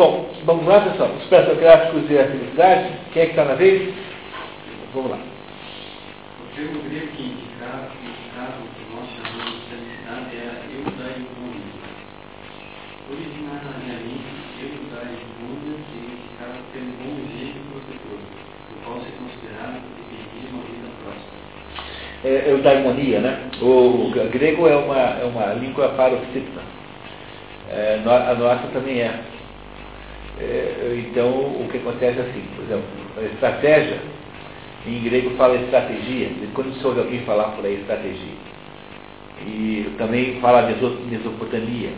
Bom, vamos lá, pessoal. Os pré-socráticos e a felicidade. Quem é que está na vez? Vamos lá. O termo grego que indicava, que nós chamamos de felicidade é a eudaimonia. Originariamente, eudaimonia significava ter um bom jeito protetor, o qual se considerava que pedia uma vida próxima. É, eudaimonia, né? O, o grego é uma, é uma língua paroxítona. É, a nossa também é. É. Então, o que acontece é assim, por exemplo, a estratégia em grego fala estratégia, quando se ouve alguém falar por aí estratégia. E também fala Mesopotamia.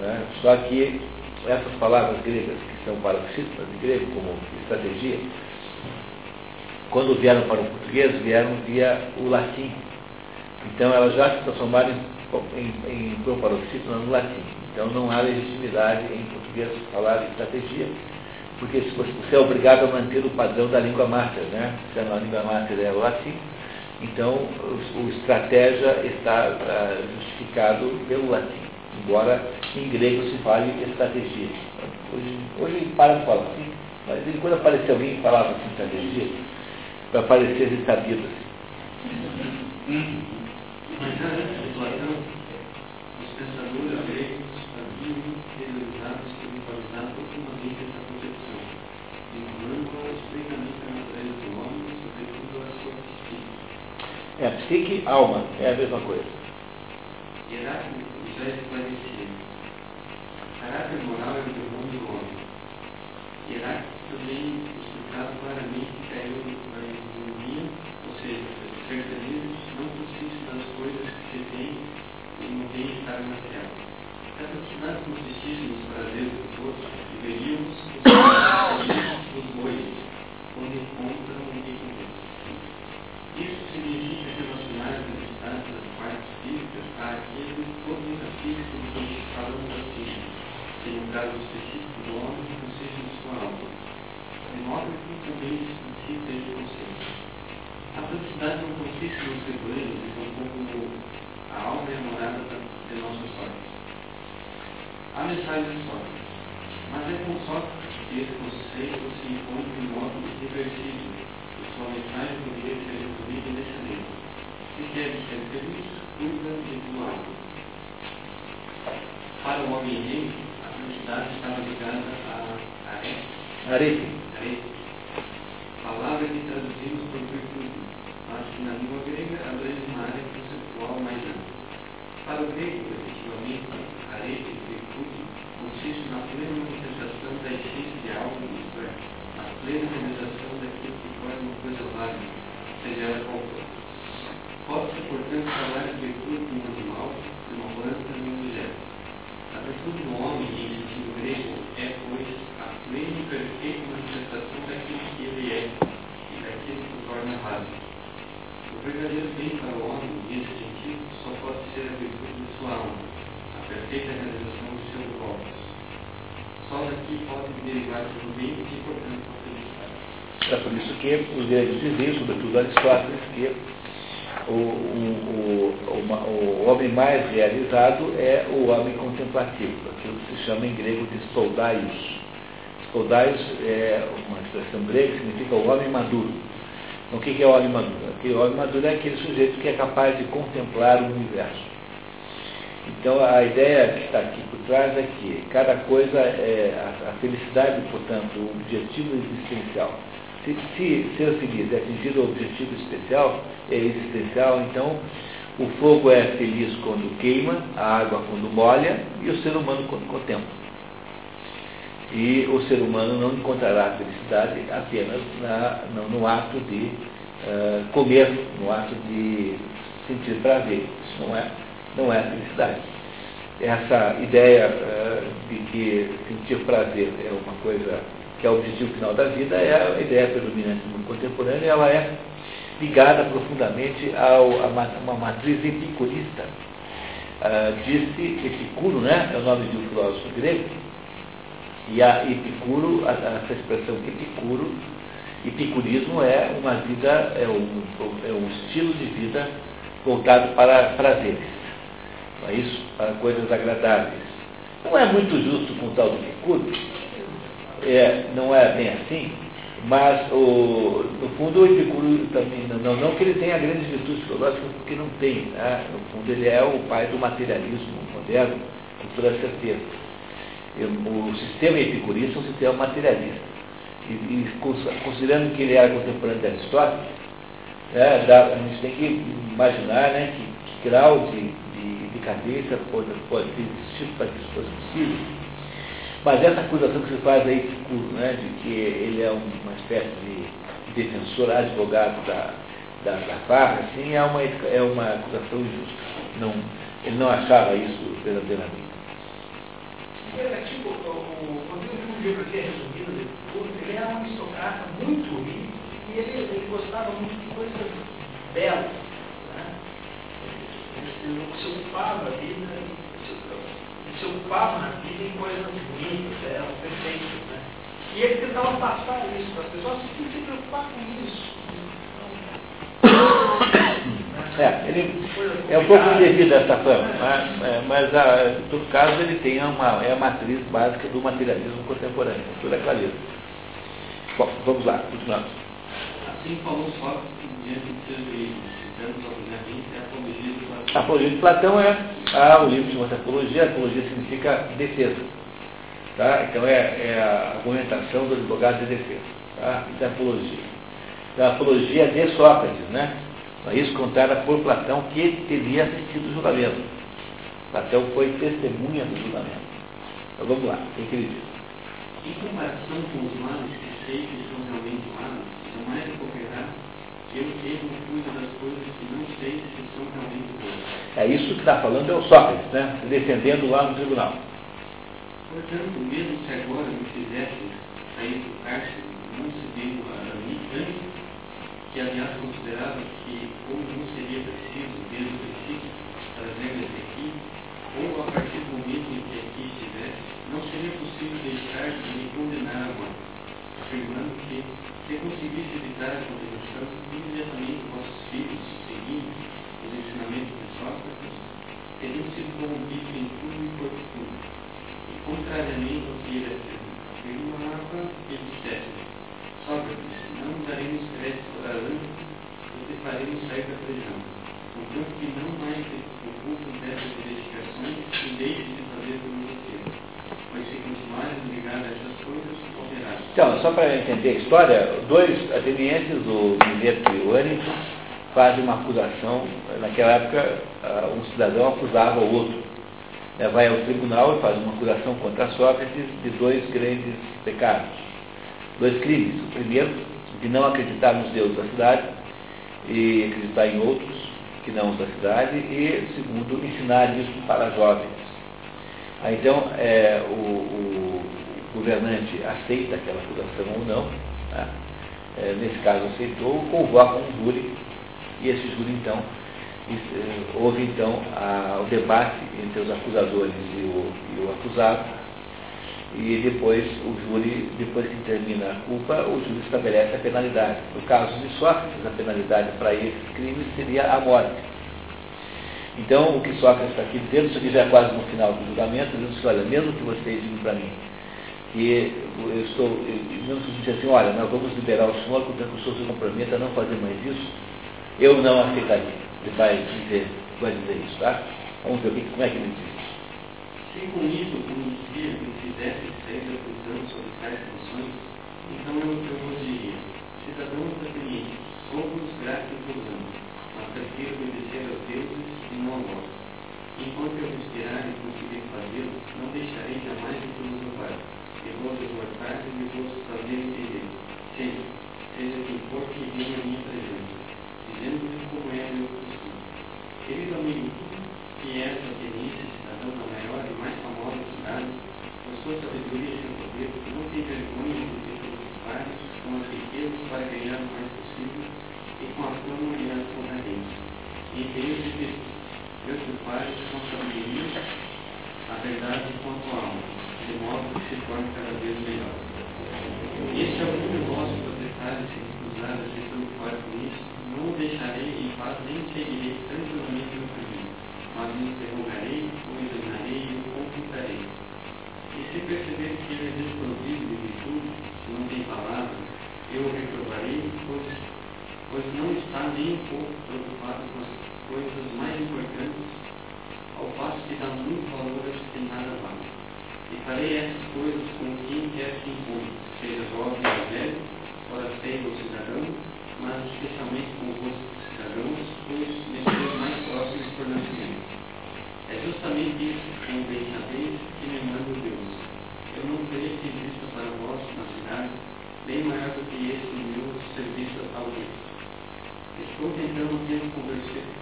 Né? Só que essas palavras gregas, que são paroxítonas de grego, como estratégia, quando vieram para o português, vieram via o latim. Então elas já se transformaram em, em, em paroxítona no latim. Então não há legitimidade em português falar estratégia porque você é obrigado a manter o padrão da língua máter, né? Se a língua máter é o latim, então o, o estratégia está uh, justificado pelo latim, embora em grego se fale estratégia. Hoje, hoje para de falar assim, mas quando aparecer alguém que falava assim, estratégia, vai parecer sabido assim. Mas a Platão, os pensadores gregos haviam interiorizado, espiritualizado profundamente essa é psique, alma, é a mesma coisa. Heráclito já. Caráter moral é o do homem. Também explicava claramente que caiu na economia, ou seja, ser feliz não consiste das coisas que se tem e no bem-estar material. Caso que nada consistisse nos prazeres dos outros, deveríamos os bois, quando encontram o equilíbrio. Isso significa relacionar as necessidades das partes físicas àquilo todo metafísico do que falamos assim, que no caso específico do homem consiste em sua alma, de modo que também esse princípio é de consciência. A felicidade não consiste nos segredos, e tampouco a alma é a morada de nossa sorte. A mensagem de Sócrates. Mas é com Sócrates que esse conceito se impõe de modo irreversível, e sua mensagem poderia ser resumida nesse livro. Se quer ser feliz, cuida tua alma. Para o homem rei, a felicidade estava ligada a arete. Arete. Arete. Palavra que traduzimos por virtude, mas que na língua grega abrange uma área conceptual mais ampla. Para o grego, efetivamente, arete consiste na plena manifestação da essência de algo, isto é, na plena realização daquilo que torna uma coisa válida, seja ela qual for. Pode-se, portanto, falar de virtude de um animal, de uma planta, de um objeto. A virtude do homem, em sentido grego, é, pois, a plena e perfeita manifestação daquilo que ele é e daquilo que o torna válido. O verdadeiro bem para o homem, nesse sentido, só pode ser a virtude de sua alma, a perfeita realização dos seus golpes só daqui pode derivar tudo bem e, portanto, a felicidade. É por isso que os gregos diziam, sobretudo Aristóteles, que o, o, o, o, homem mais realizado é o homem contemplativo, aquilo que se chama em grego de soldaios. Soldaios é uma expressão grega que significa o homem maduro. Então, o que é o homem maduro? Aquele homem maduro é aquele sujeito que é capaz de contemplar o universo. Então a ideia que está aqui por trás é que cada coisa é a, felicidade, portanto, o objetivo existencial. Se, se ser feliz é atingir o objetivo especial, é existencial, então o fogo é feliz quando queima, a água quando molha e o ser humano quando contempla. E o ser humano não encontrará felicidade apenas na, no ato de comer, no ato de sentir prazer. Isso não é não é felicidade. Essa ideia uh, de que sentir prazer é uma coisa que é o objetivo final da vida é a ideia predominante no contemporâneo ela é ligada profundamente a uma matriz epicurista. Uh, disse Epicuro, né, é o nome de um filósofo grego, e a Epicuro, essa expressão Epicuro, epicurismo é uma vida, é um, é um estilo de vida voltado para prazeres não é isso? Para coisas agradáveis. Não é muito justo com o tal do Epicuro. é, não é bem assim, mas o, no fundo o Epicuro também, não, não que ele tenha grandes virtudes filosóficas, porque não tem. Né? No fundo ele é o pai do materialismo moderno, com toda certeza. O sistema epicurista é um sistema materialista. E, e considerando que ele era contemporâneo de Aristóteles, né, a gente tem que imaginar né, que, que grau de, de decadência pode, pode ter existido para que isso fosse possível. Mas essa acusação que se faz aí de né, de que ele é uma espécie de defensor, advogado da, da, da farra, assim, é uma, é uma acusação injusta. Não, ele não achava isso verdadeiramente. Tipo, de livro é resumido, ele era um aristocrata muito rico e ele, ele gostava muito de coisas belas. Né? Ele, ele se ocupava a vida, ele se ocupava na vida em coisas bonitas, belas, perfeitas. Né? E ele tentava passar isso para as pessoas, que se preocupar com isso. É, ele é um pouco indevido essa fama, mas, é, mas a, em todo caso ele tem uma, é a matriz básica do materialismo contemporâneo, com toda clareza. Bom, vamos lá, continuamos. Assim falou Sócrates diante de seus veículos, citando obviamente a apologia de Platão. A apologia de Platão é ah, o livro chama-se Apologia, apologia significa defesa. Tá? Então é, é a argumentação do advogado de defesa. Tá? Isso é apologia. Então, a apologia de Sócrates, né? Isso contada por Platão, que teria assistido o julgamento. Platão foi testemunha do julgamento. Então vamos lá, o que ele diz? Em comparação com os males que sei que são realmente males, eu mesmo cuido das coisas que não sei se são realmente boas. É isso que está falando é o Sócrates, né? Defendendo lá no tribunal. Portanto, mesmo se agora me fizesse sair do cárcere, não se vendo a mim antes, que aliás considerava que ou não seria preciso, desde o princípio, trazer até aqui, ou a partir do momento em que aqui estivesse, não seria possível deixar de me condenar agora, afirmando que, se conseguisse evitar a condenação, imediatamente vossos filhos, seguindo os ensinamentos de Sócrates, teriam sido corrompidos em tudo e por tudo. E, dissesse, Sócrates, não daremos crédito a porque faremos sair da prisão. Que não mais dessas verificações e de fazer. Pois se a essas coisas. Então, só para entender a história, dois atenienses, o Mileto e o Ânimo, fazem uma acusação. Naquela época, um cidadão acusava o outro. Vai ao tribunal e faz uma acusação contra Sócrates de dois grandes pecados dois crimes. O primeiro, de não acreditar nos deuses da cidade e acreditar em outros que não os da cidade. E segundo, ensinar isso para jovens. Aí, então, é, o, o, governante aceita aquela acusação ou não. Né? É, nesse caso, aceitou, convoca um júri. E esse júri, então, houve então a, o debate entre os acusadores e o, e o acusado e depois o júri, depois que termina a culpa, o júri estabelece a penalidade. No caso de Sócrates, a penalidade para esses crimes seria a morte. Então, o que Sócrates está aqui dizendo, aqui já é quase no final do julgamento, dizendo assim, olha, mesmo que vocês digam para mim que eu estou, mesmo que você assim, olha, nós vamos liberar o senhor, contanto que o senhor se comprometa a não fazer mais isso, eu não aceitaria. Ele vai dizer, vai dizer isso, tá? Vamos ver como é que ele diz. Se com isso conhecia que fizesse da prisão sobre tais funções, então eu, vos diria, cidadãos atenienses, somos gratos aos anos, mas prefiro obedecer aos em período de preocupar e responsabiliza a verdade enquanto alma, de modo que se torne cada vez melhor. Este é o único nosso proprietário se recusar a se preocupar com isso, não o deixarei em paz nem seguirei tranquilamente no caminho, mas me interrogarei, o examinarei e o computarei. E se perceber que ele é desprovido de virtude, não tem palavra, eu o reprovarei, pois, pois não está nem um pouco preocupado com as coisas mais importantes, ao passo que dá muito valor às que nada vale. E farei essas coisas com quem quer que encontre, seja jovem ou velho, ora feio ou cidadão, mas especialmente com os cidadãos, pois me sou mais próximos por nascimento. É justamente isso, como bem sabeis, que me manda Deus. Eu não terei serviço para vós na cidade, bem maior do que esse meu serviço ao Deus. Estou tentando sempre convencer,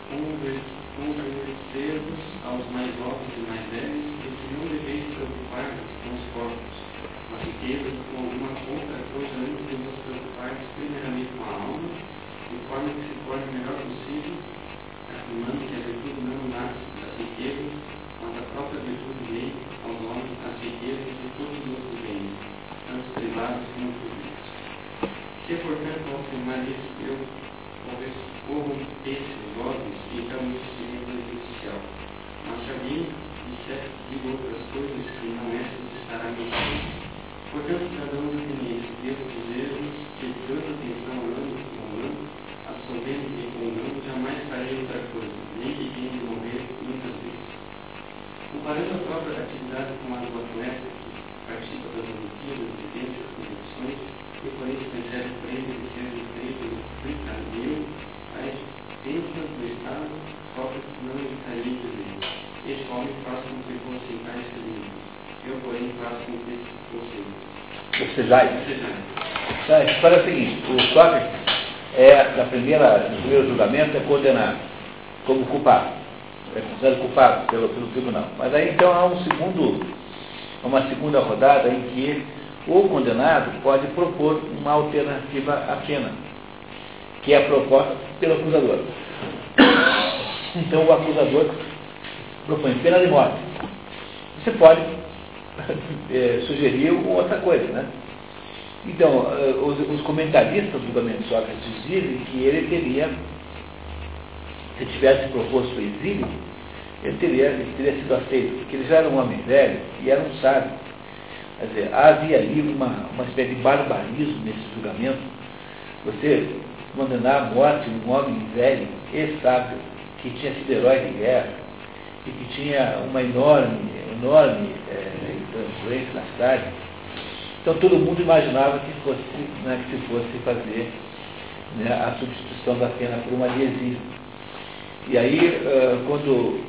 convencer-vos aos mais novos e mais velhos de que não deveis preocupar-vos com os corpos, mas riquezas com alguma outra coisa antes de vos preocupar primeiramente com a alma, de forma que se o melhor possível, afirmando que a virtude não nasce das riquezas, mas a própria virtude vem aos homens as riquezas de todos os outros bens, tanto privados como públicos. Se, portanto, afirmar isso, eu corrompesse os jovens e realmente seria prejudicial. Mas se alguém disser digo outras coisas que não essas estará mentindo. Portanto, cada um ateniense devo dizer-vos que dando atenção ano com ano, absolvendo e engano, jamais farei outra coisa, nem que tenha de morrer muitas vezes. Comparando a própria atividade com a do atleta que participa das Olimpíadas, vivências, competições, e por isso recebe prêmio de brincadeiro, a existência do Estado sofre não estaria de Deus. Este homem faz com que fosse tais livros. Eu, porém, faço com que fosse. Bocejais. Então, a história é a seguinte, o Sócrates é, na primeira, no primeiro julgamento, é condenado como culpado. É considerado culpado pelo, pelo tribunal. Mas aí então há um segundo, uma segunda rodada em que o condenado pode propor uma alternativa à pena, que é proposta pelo acusador. Então o acusador propõe pena de morte. Você pode é, sugerir outra coisa, né? Então, eh, os, os comentaristas do julgamento de Sócrates dizem que ele teria, se tivesse proposto o exílio, ele teria, ele teria sido aceito, porque ele já era um homem velho e era um sábio. Quer dizer, havia ali uma, uma espécie de barbarismo nesse julgamento. Você condenar à morte um homem velho e sábio, que tinha sido herói de guerra, e que tinha uma enorme, enorme é, influência na cidade. Então todo mundo imaginava que fosse, né, que se fosse fazer né, a substituição da pena por uma exílio. E aí, uh, quando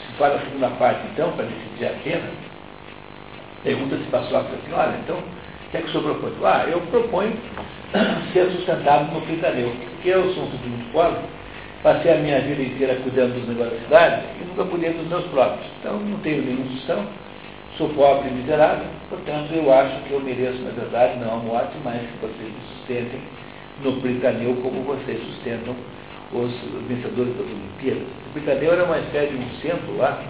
se faz a segunda parte, então, para decidir a pena, pergunta se passou a assim, olha, então, o que é que o senhor propõe? Ah, eu proponho ser sustentado no Critaneu, porque eu sou um sujeito muito pobre, passei a minha vida inteira cuidando dos negócios da cidade e nunca cuidei dos meus próprios. Então, não tenho nenhuma função, sou pobre e miserável, portanto, eu acho que eu mereço, na verdade, não a morte, mas que vocês me sustentem no Britaneu como vocês sustentam os vencedores das Olimpíadas. O Britaneu era uma espécie de um centro lá,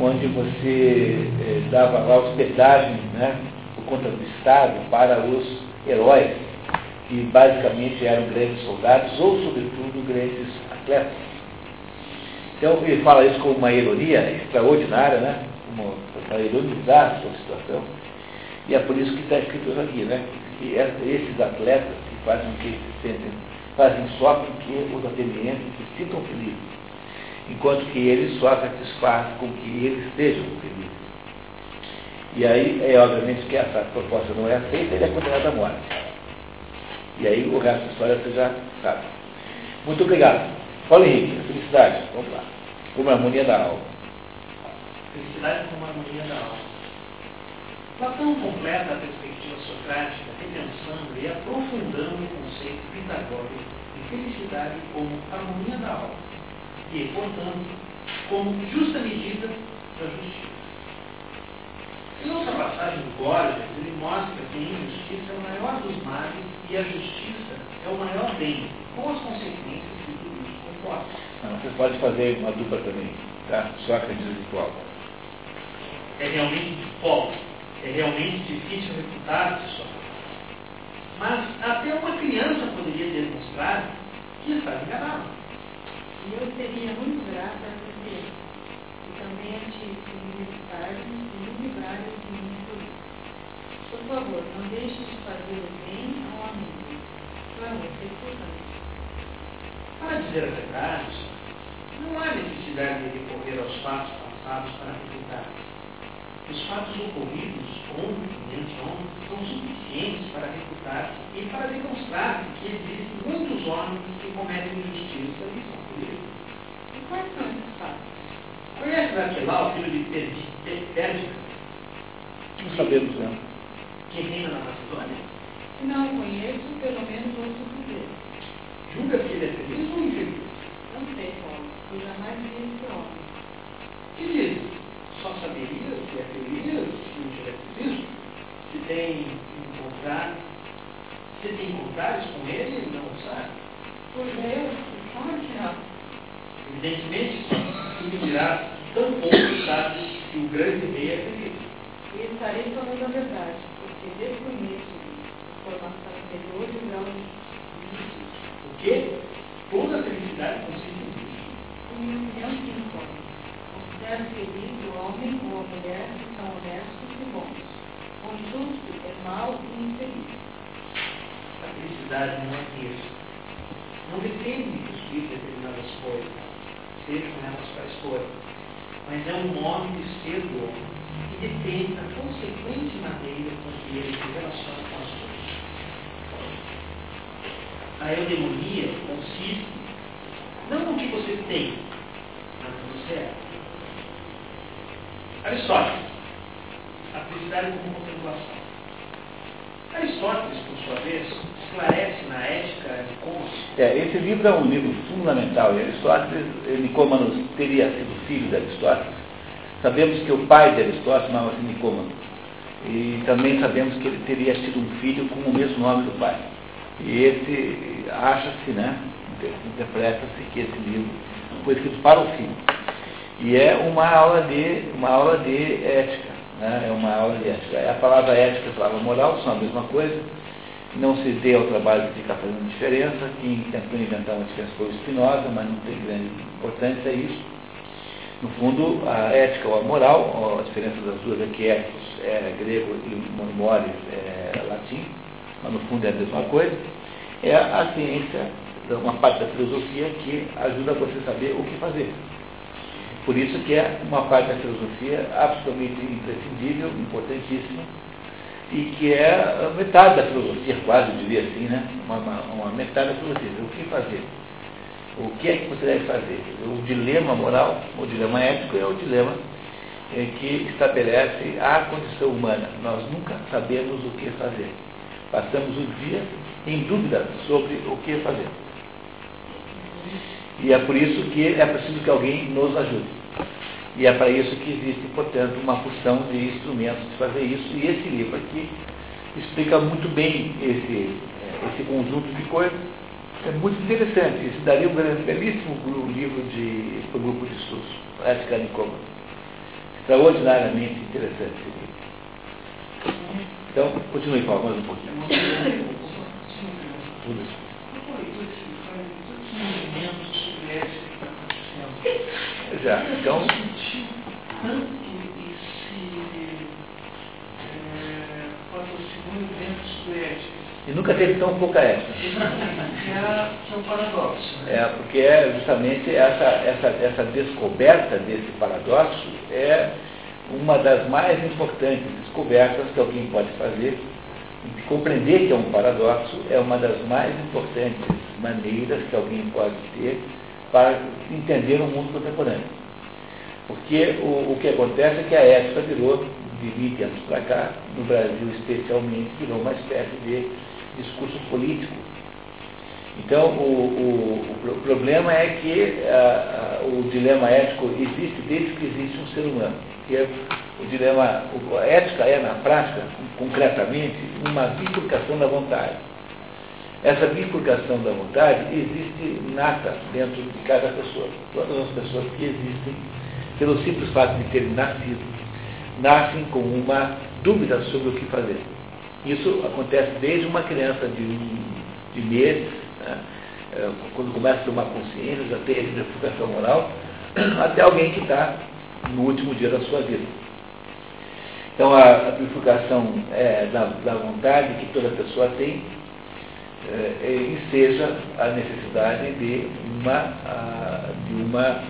onde você eh, dava lá hospedagem, né, por conta do Estado, para os heróis, que basicamente eram grandes soldados ou, sobretudo, grandes atletas. Então, ele fala isso como uma ironia extraordinária, né, para ironizar a sua situação. E é por isso que está escrito aqui, né, que esses atletas que fazem o que se sentem, fazem só com que os atenienses se sintam felizes enquanto que ele só satisfaz com que eles estejam felizes. E aí, é obviamente que essa proposta não é aceita, ele é condenado à morte. E aí o resto da história você já sabe. Muito obrigado. Paulo Henrique, felicidade. Vamos lá. Como harmonia da alma. Felicidade como harmonia da alma. Platão completa a perspectiva socrática repensando e aprofundando o conceito pitagórico de felicidade como harmonia da alma e, portanto, como justa medida da justiça. Em outra passagem do Gorgias, ele mostra que a injustiça é o maior dos males e a justiça é o maior bem, com as consequências que tudo isso comporta. Não, você pode fazer uma dupla também, tá? Sócrates virtual. É realmente bom, é realmente difícil refutar-se Sócrates. Mas até uma criança poderia demonstrar que está enganado. E eu seria muito grata a você, e também a ti, por me visitar-me e me livrar de mim por favor, não deixe de fazer o bem ao amigo. É importante. Para dizer a verdade, não há necessidade de recorrer aos fatos passados para refutar. Os fatos ocorridos ontem, anteontem, são suficientes para refutar e para demonstrar que existem muitos homens que cometem injustiça e são punidos. E quais são esses fatos? Conhece Raquelá, o filho de Pérdica, Não sabemos, né? que reina na Macedônia? Se não o conheço, pelo menos ouço dizer. Julga que ele é feliz ou infeliz? Não sei, Paulo, eu jamais vi esse homem. Que diz? Só saberia se é feliz se não tiver preciso? Se tem encontrar, se tem encontrares com ele, não sabe. Por Deus, como que não? Evidentemente, que tão pouco sabes que o grande rei é feliz. E estarei falando a verdade, porque desconheço a formação interior e o grau de justiça. Porque toda a felicidade consiste. Em minha opinião, sim, Paulo. Considero feliz o homem ou a mulher que são honestos e bons. O injusto é mau e infeliz. A felicidade não é isso. Não depende de possuir determinadas coisas, sejam elas quais forem, mas é um modo de ser do homem que depende da consequente maneira com que ele se relaciona com as coisas. A eudemonia consiste não no que você tem, mas no que você é. Aristóteles, a felicidade como contemplação. Aristóteles, por sua vez, esclarece na Ética de Cômodos É, esse livro é um livro fundamental e Aristóteles, Nicômanos teria sido filho de Aristóteles. Sabemos que o pai de Aristóteles chamava-se. E também sabemos que ele teria tido um filho com o mesmo nome do pai. E esse, acha-se, né, interpreta-se que esse livro foi escrito para o filho. E é uma aula de, uma aula de ética, né, é uma aula de ética. A palavra ética e a palavra moral são a mesma coisa, não se dê ao trabalho de ficar fazendo diferença. Quem tentou inventar uma diferença foi o Spinoza, mas não tem grande importância isso. No fundo, a ética ou a moral, a diferença das duas é que éticos é grego e mores é latim, mas no fundo é a mesma coisa, é a ciência, uma parte da filosofia que ajuda você a saber o que fazer. Por isso que é uma parte da filosofia absolutamente imprescindível, importantíssima, e que é metade da filosofia, quase eu diria assim, né? Uma, uma, uma, metade da filosofia. O que fazer? O que é que você deve fazer? O dilema moral, o dilema ético é o dilema é, que estabelece a condição humana. Nós nunca sabemos o que fazer. Passamos o dia em dúvida sobre o que fazer. E é por isso que é preciso que alguém nos ajude. E é para isso que existe, portanto, uma porção de instrumentos de fazer isso. E esse livro aqui explica muito bem esse, esse conjunto de coisas. É muito interessante. Isso daria um belíssimo livro de, para grupo de estudos, Ética Nicoma. Extraordinariamente interessante esse livro. Então, continue, Paulo, mais um pouquinho. Tudo isso. Então. Esse patrocínio dentro do ética. E nunca teve tão pouca ética. É um paradoxo. Né? É, porque é justamente essa, essa, essa descoberta desse paradoxo é uma das mais importantes descobertas que alguém pode fazer. Compreender que é um paradoxo é uma das mais importantes maneiras que alguém pode ter para entender o mundo contemporâneo. Porque o, o que acontece é que a ética virou, de 20 anos para cá, no Brasil especialmente, virou uma espécie de discurso político. Então, o, o, o problema é que a, a, o dilema ético existe desde que existe um ser humano. Que é o dilema, a ética é, na prática, concretamente, uma bifurcação da vontade. Essa bifurcação da vontade existe nata dentro de cada pessoa. Todas as pessoas que existem, pelo simples fato de terem nascido, nascem com uma dúvida sobre o que fazer. Isso acontece desde uma criança de, de meses, né? quando começa a uma consciência, já tem a bifurcação moral, até alguém que está no último dia da sua vida. Então, a, a bifurcação é, da, da vontade que toda pessoa tem eh, enseja a necessidade de uma, a, de uma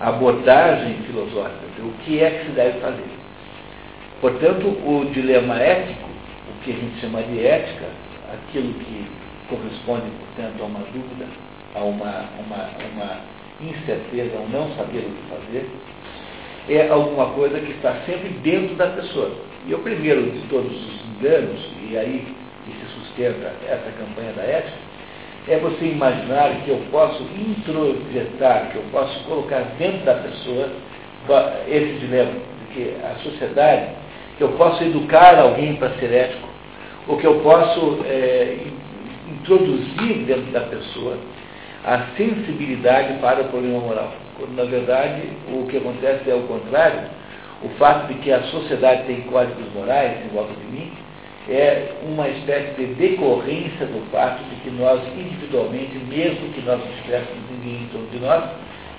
abordagem filosófica, o que é que se deve fazer. Portanto, o dilema ético, o que a gente chama de ética, aquilo que corresponde, portanto, a uma dúvida, a uma, uma, uma incerteza, a um não saber o que fazer, é alguma coisa que está sempre dentro da pessoa. E o primeiro de todos os enganos, e aí sustenta essa campanha da ética, é você imaginar que eu posso introjetar, que eu posso colocar dentro da pessoa esse dilema, de que a sociedade, que eu posso educar alguém para ser ético, ou que eu posso é, introduzir dentro da pessoa a sensibilidade para o problema moral. Quando, na verdade, o que acontece é o contrário. O fato de que a sociedade tem códigos morais em volta de mim é uma espécie de decorrência do fato de que nós, individualmente, mesmo que nós não tivéssemos ninguém em torno de nós,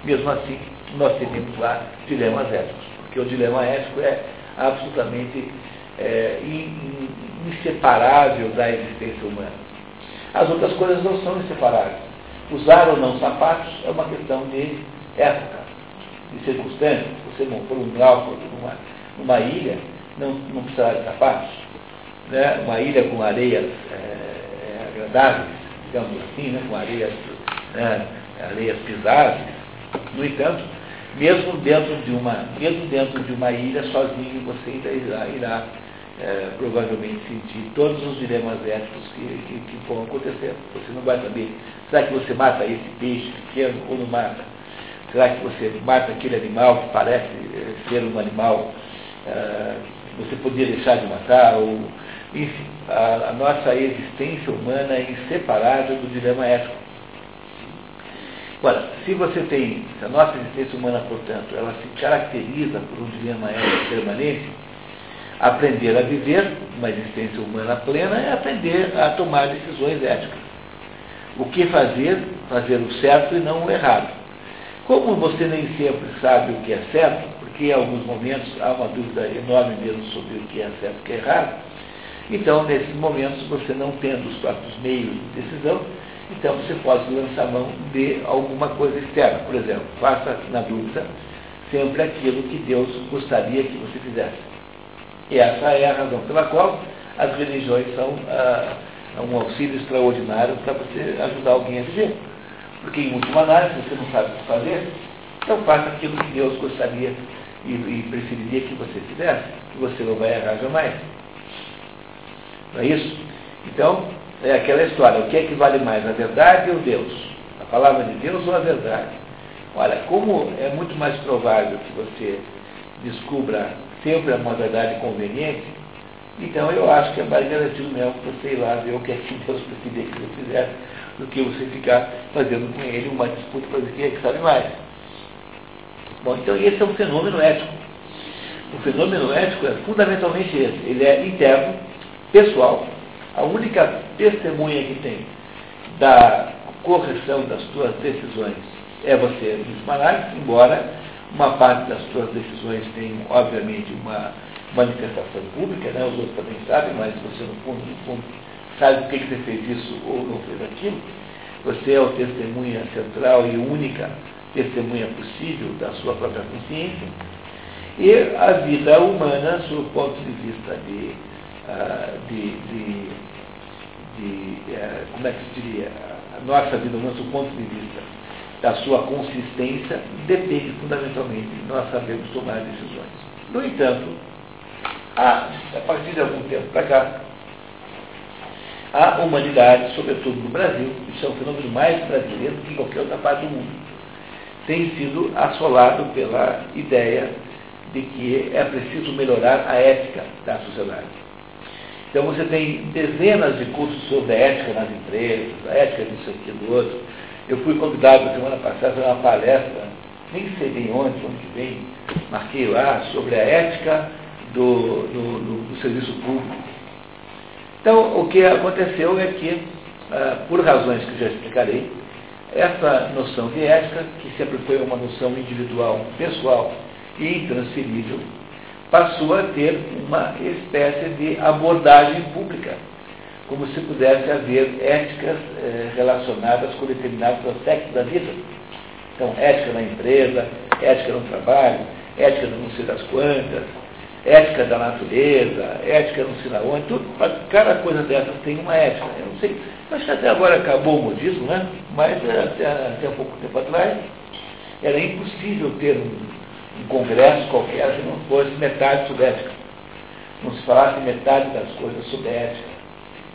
mesmo assim, nós teríamos lá dilemas éticos. Porque o dilema ético é absolutamente é, inseparável da existência humana. As outras coisas não são inseparáveis. Usar ou não sapatos é uma questão de época, de circunstância. Você for um náufrago numa, numa ilha, não, não precisará de sapatos. Né? Uma ilha com areias é, é, agradáveis, digamos assim, né? com areias, né? areias pisáveis. No entanto, mesmo dentro de uma, mesmo dentro de uma ilha, sozinho, você ainda irá, irá é, provavelmente sentir todos os dilemas éticos que, que, que, vão acontecer. Você não vai saber, será que você mata esse peixe pequeno ou não mata? Será que você mata aquele animal que parece é, ser um animal? É, você poderia deixar de matar? Ou, enfim, a, a nossa existência humana é inseparável do dilema ético. Agora, se você tem, se a nossa existência humana, portanto, ela se caracteriza por um dilema ético permanente, Aprender a viver uma existência humana plena é aprender a tomar decisões éticas. O que fazer? Fazer o certo e não o errado. Como você nem sempre sabe o que é certo, porque em alguns momentos há uma dúvida enorme mesmo sobre o que é certo e o que é errado, então nesses momentos você não tendo os próprios meios de decisão, então você pode lançar mão de alguma coisa externa. Por exemplo, faça na dúvida sempre aquilo que Deus gostaria que você fizesse. E essa é a razão pela qual as religiões são ah, um auxílio extraordinário para você ajudar alguém a viver. Porque, em última análise, você não sabe o que fazer, então faça aquilo que Deus gostaria e, e preferiria que você fizesse, que você não vai errar jamais. Não é isso? Então, é aquela história, o que é que vale mais, a verdade ou Deus? A palavra de Deus ou a verdade? Olha, como é muito mais provável que você descubra sempre uma verdade conveniente, então eu acho que é mais garantido mesmo você ir lá ver o que é que Deus preferiria que você fizesse, do que você ficar fazendo com ele uma disputa para ver quem é que sabe mais. Bom, então esse é um fenômeno ético. O fenômeno ético é fundamentalmente esse. Ele é interno, pessoal. A única testemunha que tem da correção das suas decisões é você mesmo embora uma parte das suas decisões tem, obviamente, uma manifestação pública, né? os outros também sabem, mas você, no fundo, no fundo, sabe por que você fez isso ou não fez aquilo. Você é o testemunha central e única testemunha possível da sua própria consciência. E a vida humana, sob o ponto de vista de, uh, de, de, de uh, como é que se diria, a nossa vida o ponto de vista da sua consistência depende fundamentalmente de nós sabermos tomar decisões. No entanto, há, a partir de algum tempo para cá, a humanidade, sobretudo no Brasil, isso é um fenômeno mais brasileiro do que em qualquer outra parte do mundo, tem sido assolado pela ideia de que é preciso melhorar a ética da sociedade. Então você tem dezenas de cursos sobre ética nas empresas, ética disso, aquilo, outro, eu fui convidado na semana passada para uma palestra, nem sei bem onde, ano que vem, marquei lá, sobre a ética do, do, do, do serviço público. Então, o que aconteceu é que, ah, por razões que já explicarei, essa noção de ética, que sempre foi uma noção individual, pessoal e intransferível, passou a ter uma espécie de abordagem pública. como se pudesse haver éticas eh, relacionadas com determinados aspectos da vida. Então, ética na empresa, ética no trabalho, ética no não sei das quantas, ética da natureza, ética não sei na onde, tudo, cada coisa dessas tem uma ética. Eu não sei, acho que até agora acabou o modismo, né? Mas eh, até, até pouco tempo atrás era impossível ter um, um congresso qualquer se não fosse metade sobre ética. Não se falasse metade das coisas sobre ética.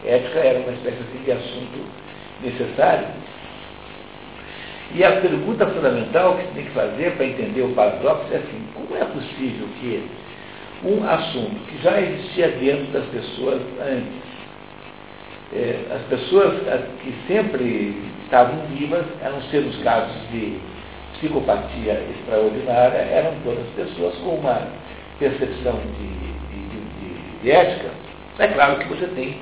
Ética era uma espécie de assunto necessário. E a pergunta fundamental que você tem que fazer para entender o paradoxo é assim, como é possível que um assunto que já existia dentro das pessoas antes, é, as pessoas que sempre estavam vivas eram seres casos de psicopatia extraordinária, eram todas pessoas com uma percepção de, de, de, de ética. É claro que você tem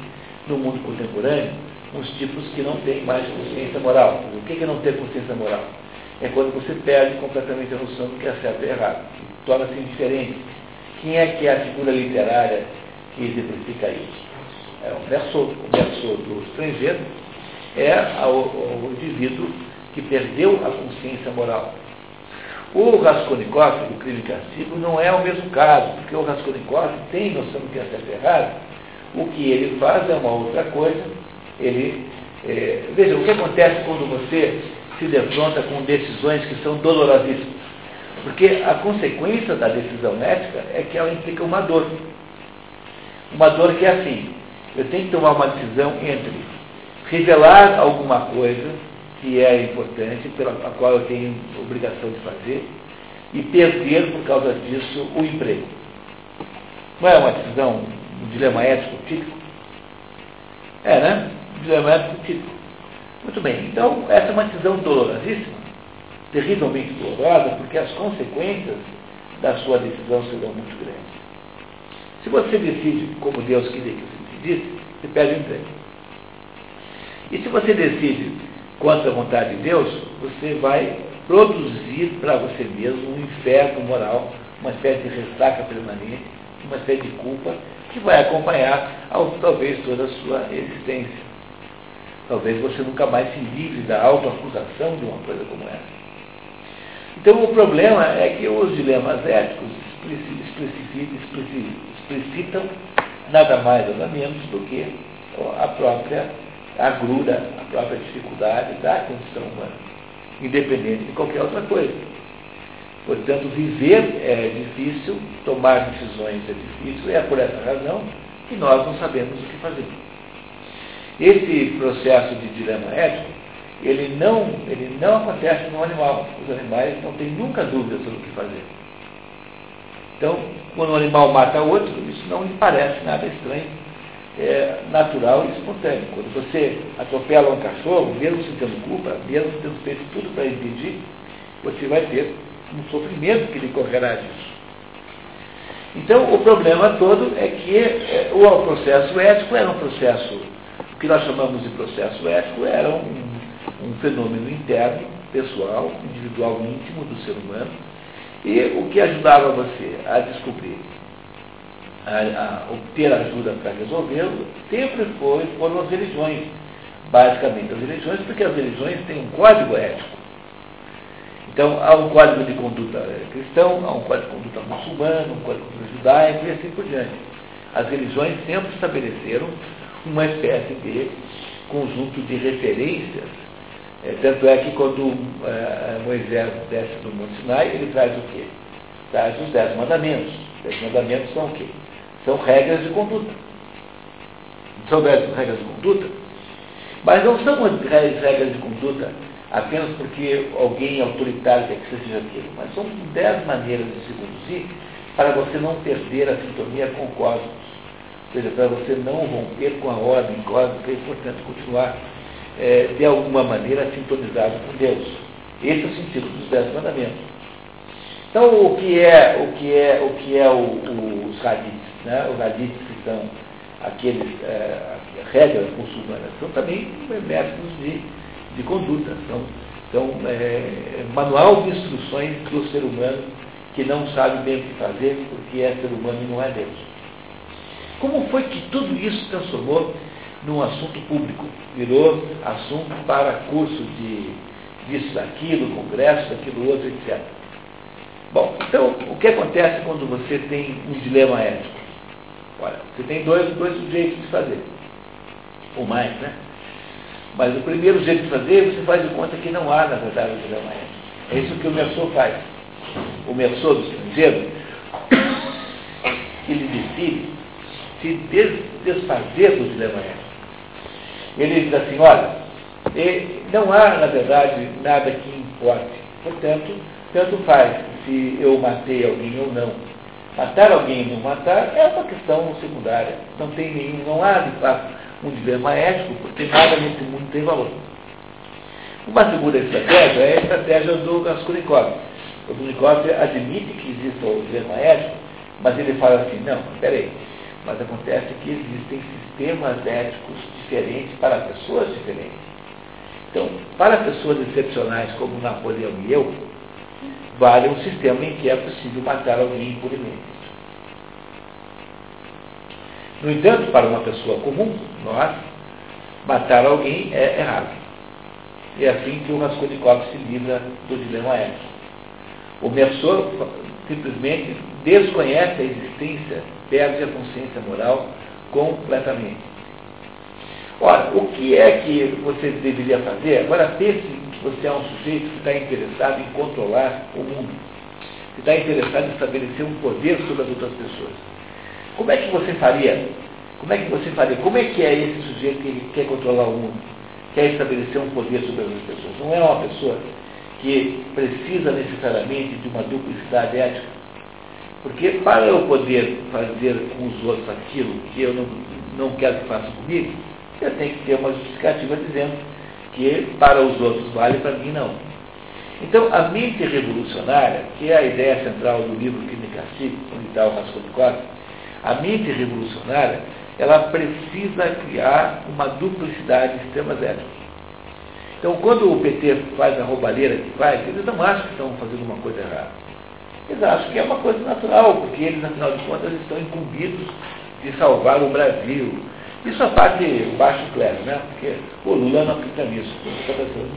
no mundo contemporâneo uns tipos que não têm mais consciência moral. O que é não ter consciência moral? É quando você perde completamente a noção do que é certo e errado. Torna-se indiferente. Quem é que é a figura literária que exemplifica isso? É o verso, o verso do estrangeiro é o, o indivíduo que perdeu a consciência moral. O Raskolnikov, do crime castigo, não é o mesmo caso, porque o Raskolnikov tem noção do que é certo errado. O que ele faz é uma outra coisa. Ele, é, veja, o que acontece quando você se defronta com decisões que são dolorosíssimas? Porque a consequência da decisão ética é que ela implica uma dor. Uma dor que é assim, eu tenho que tomar uma decisão entre revelar alguma coisa que é importante, pela qual eu tenho obrigação de fazer, e perder por causa disso o emprego. Não é uma decisão, um dilema ético típico? É, né? Um dilema ético típico. Muito bem, então essa é uma decisão dolorosíssima, terrivelmente dolorosa, porque as consequências da sua decisão serão muito grandes. Se você decide como Deus queria que você decidisse, você perde o emprego. E se você decide contra a vontade de Deus, você vai produzir para você mesmo um inferno moral, uma espécie de ressaca permanente, uma espécie de culpa que vai acompanhar talvez toda a sua existência. Talvez você nunca mais se livre da autoacusação de uma coisa como essa. Então o problema é que os dilemas éticos explicitam nada mais nada menos do que a própria agrura, a própria dificuldade da condição humana, independente de qualquer outra coisa. Portanto, viver é difícil, tomar decisões é difícil, e é por essa razão que nós não sabemos o que fazer. Esse processo de dilema ético, ele não, ele não acontece no animal. Os animais não têm nunca dúvida sobre o que fazer. Então, quando um animal mata outro, isso não lhe parece nada estranho, é natural e espontâneo. Quando você atropela um cachorro, mesmo sem tendo culpa, mesmo tendo feito tudo para impedir, você vai ter um sofrimento que lhe correrá disso. Então, o problema todo é que é, o processo ético era um processo, o que nós chamamos de processo ético era um, um fenômeno interno, pessoal, individual, íntimo do ser humano, e o que ajudava você a descobrir, a, a obter ajuda para resolvê-lo, sempre foi, foram as religiões. Basicamente as religiões, porque as religiões têm um código ético. Então, há um código de conduta cristão, há um código de conduta muçulmano, um código de conduta judaico e assim por diante. As religiões sempre estabeleceram uma espécie de conjunto de referências. É, tanto é que quando é, Moisés desce do Monte Sinai, ele traz o quê? Traz os dez mandamentos. Os dez mandamentos são o quê? São regras de conduta. São regras de conduta. Mas não são regras de conduta apenas porque alguém autoritário quer que seja aquilo, mas são dez maneiras de se conduzir para você não perder a sintonia com o cosmos. Ou seja, para você não romper com a ordem cósmica e, portanto, continuar é, de alguma maneira sintonizado com Deus. Esse é o sentido dos dez mandamentos. Então, o que é o que é o que é o, o, os hadiths, né? Os hadiths que são aqueles é, regras muçulmanas, são também métodos de de conduta. São, são é, manual de instruções para o ser humano que não sabe bem o que fazer porque é ser humano e não é Deus. Como foi que tudo isso transformou num assunto público, virou assunto para curso de disso, daquilo, congresso, daquilo outro, etc. Bom, então, o que acontece quando você tem um dilema ético? Olha, você tem dois, dois jeitos de fazer, ou mais, né? Mas o primeiro jeito de fazer, você faz de conta que não há, na verdade, um dilema ético. É isso que o Merceau faz. O Merceau do estrangeiro, ele decide se desfazer do dilema ético. Ele diz assim, olha, não há, na verdade, nada que importe. Portanto, tanto faz se eu matei alguém ou não. Matar alguém ou matar é uma questão secundária. Não tem nenhum, não há de fato um dilema ético, porque nada nesse mundo tem valor. Uma segunda estratégia é a estratégia do Raskolnikov. O Raskolnikov admite que existe o dilema ético, mas ele fala assim, não, peraí, mas acontece que existem sistemas éticos diferentes para pessoas diferentes. Então, para pessoas excepcionais como Napoleão e eu, vale um sistema em que é possível matar alguém impunemente. No entanto, para uma pessoa comum, nós, matar alguém é errado. É assim que o Raskolnikov se livra do dilema ético. O Merceau simplesmente desconhece a existência, perde a consciência moral completamente. Ora, o que é que você deveria fazer? Agora pense você é um sujeito que está interessado em controlar o mundo, que está interessado em estabelecer um poder sobre as outras pessoas. Como é que você faria? Como é que você faria? Como é que é esse sujeito que quer controlar o mundo? Quer estabelecer um poder sobre as outras pessoas? Não é uma pessoa que precisa necessariamente de uma duplicidade ética. Porque para eu poder fazer com os outros aquilo que eu não, não quero que façam comigo, eu tenho que ter uma justificativa dizendo que para os outros vale, para mim não. Então, a mente revolucionária, que é a ideia central do livro Crime e Castigo, onde está o Raskolnikov, a mente revolucionária, ela precisa criar uma duplicidade de sistemas éticos. Então, quando o PT faz a roubalheira que faz, eles não acham que estão fazendo uma coisa errada. Eles acham que é uma coisa natural, porque eles, afinal de contas, estão incumbidos de salvar o Brasil, isso a parte baixo clero, né? Porque o Lula não acredita nisso, está pensando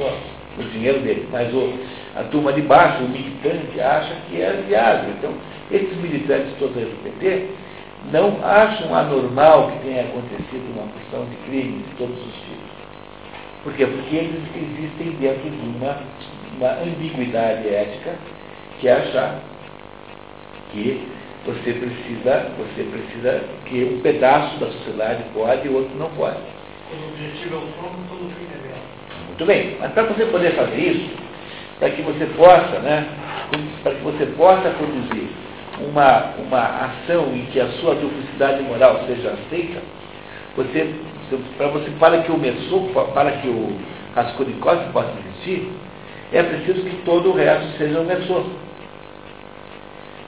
no, dinheiro dele. Mas o, a turma de baixo, o militante, acha que é viável. Então, esses militantes todos do PT não acham anormal que tenha acontecido uma questão de crime de todos os tipos. Por quê? Porque eles existem dentro de uma, uma ambiguidade ética que é achar que você precisa, você precisa que um pedaço da sociedade pode e o outro não pode. Quando o objetivo é o trono, todo fim é belo. Muito bem, mas para você poder fazer isso, para que você possa, né, para que você possa produzir uma, uma ação em que a sua duplicidade moral seja aceita, você, para você, para que o Messou, para que o Raskolnikov possa existir, é preciso que todo o resto seja o Messou.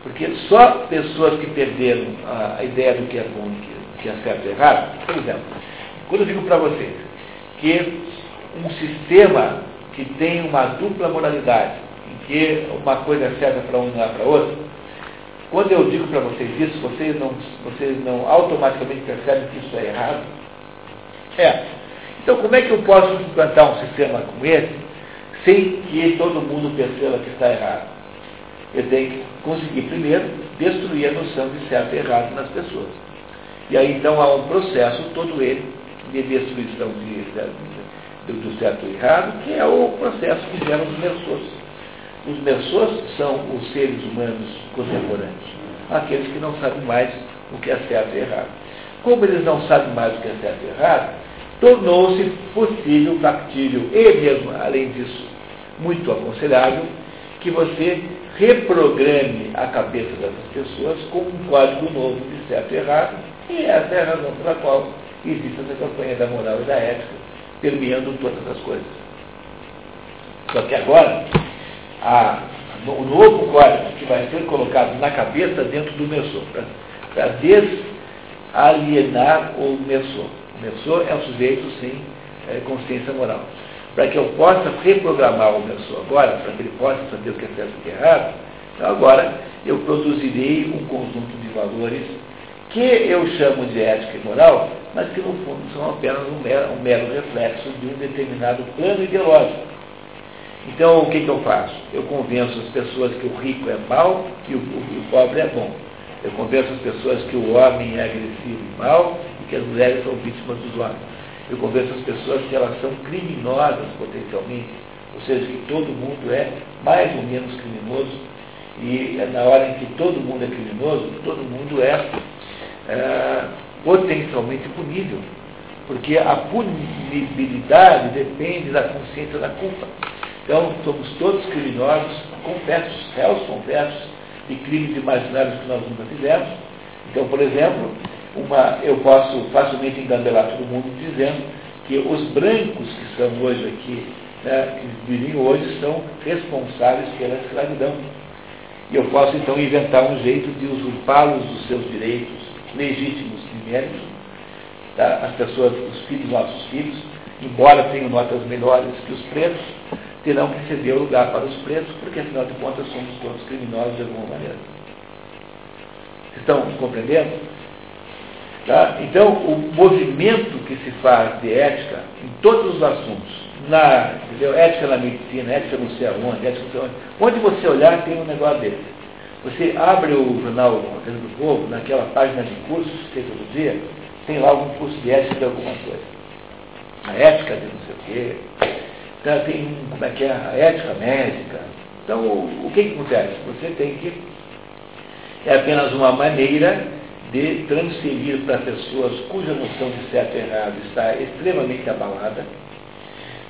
Porque só pessoas que perderam a, ideia do que é bom e que é certo e errado, por exemplo, quando eu digo para vocês que um sistema que tem uma dupla moralidade, em que uma coisa é certa para um e não é para outro, quando eu digo para vocês isso, vocês não, vocês não automaticamente percebem que isso é errado? É. Então, como é que eu posso implantar um sistema como esse sem que todo mundo perceba que está errado? Eu tenho que conseguir primeiro destruir a noção de certo e errado nas pessoas. E aí então há um processo, todo ele, de destruição de, de, do certo e errado, que é o processo que gera os merços. Os merços são os seres humanos contemporâneos, aqueles que não sabem mais o que é certo e errado. Como eles não sabem mais o que é certo e errado, tornou-se possível, factível e mesmo, além disso, muito aconselhável, que você reprograme a cabeça dessas pessoas com um código novo de certo e errado, e essa é a razão pela qual existe essa campanha da moral e da ética, permeando todas as coisas. Só que agora, a, o novo código que vai ser colocado na cabeça dentro do Messor, para desalienar o Messor. O Messor é um sujeito sem é, consciência moral para que eu possa reprogramar o meu sou agora, para que ele possa saber o que é certo e o que é errado, então agora eu produzirei um conjunto de valores que eu chamo de ética e moral, mas que no fundo são apenas um mero, um mero reflexo de um determinado plano ideológico. Então, o que, que eu faço? Eu convenço as pessoas que o rico é mau e o, o, o pobre é bom. Eu convenço as pessoas que o homem é agressivo e mau e que as mulheres são vítimas dos homens. Eu convenço as pessoas que elas são criminosas potencialmente, ou seja, que todo mundo é mais ou menos criminoso e na hora em que todo mundo é criminoso, todo mundo é, é potencialmente punível, porque a punibilidade depende da consciência da culpa. Então, somos todos criminosos, confessos, réus confessos de crimes imaginários que nós nunca fizemos. Então, por exemplo, uma, eu posso facilmente engambelar todo mundo dizendo que os brancos que estão hoje aqui, né, que vivem hoje, são responsáveis pela escravidão. E eu posso então inventar um jeito de usurpá-los dos seus direitos legítimos e méritos. Tá? As pessoas, os filhos, nossos filhos, embora tenham notas melhores que os pretos, terão que ceder o lugar para os pretos, porque afinal de contas somos todos criminosos de alguma maneira. Estão compreendendo? Tá? Então, o movimento que se faz de ética em todos os assuntos, na entendeu? ética na medicina, ética não sei aonde, ética não sei aonde, onde você olhar tem um negócio desse. Você abre o jornal Roteiro do Povo, naquela página de cursos que tem todo dia, tem lá algum curso de ética de alguma coisa. A ética de não sei o quê. Então, tem como é que é, a ética médica. Então, o, o que, que acontece? Você tem que. É apenas uma maneira de transferir para pessoas cuja noção de certo e errado está extremamente abalada,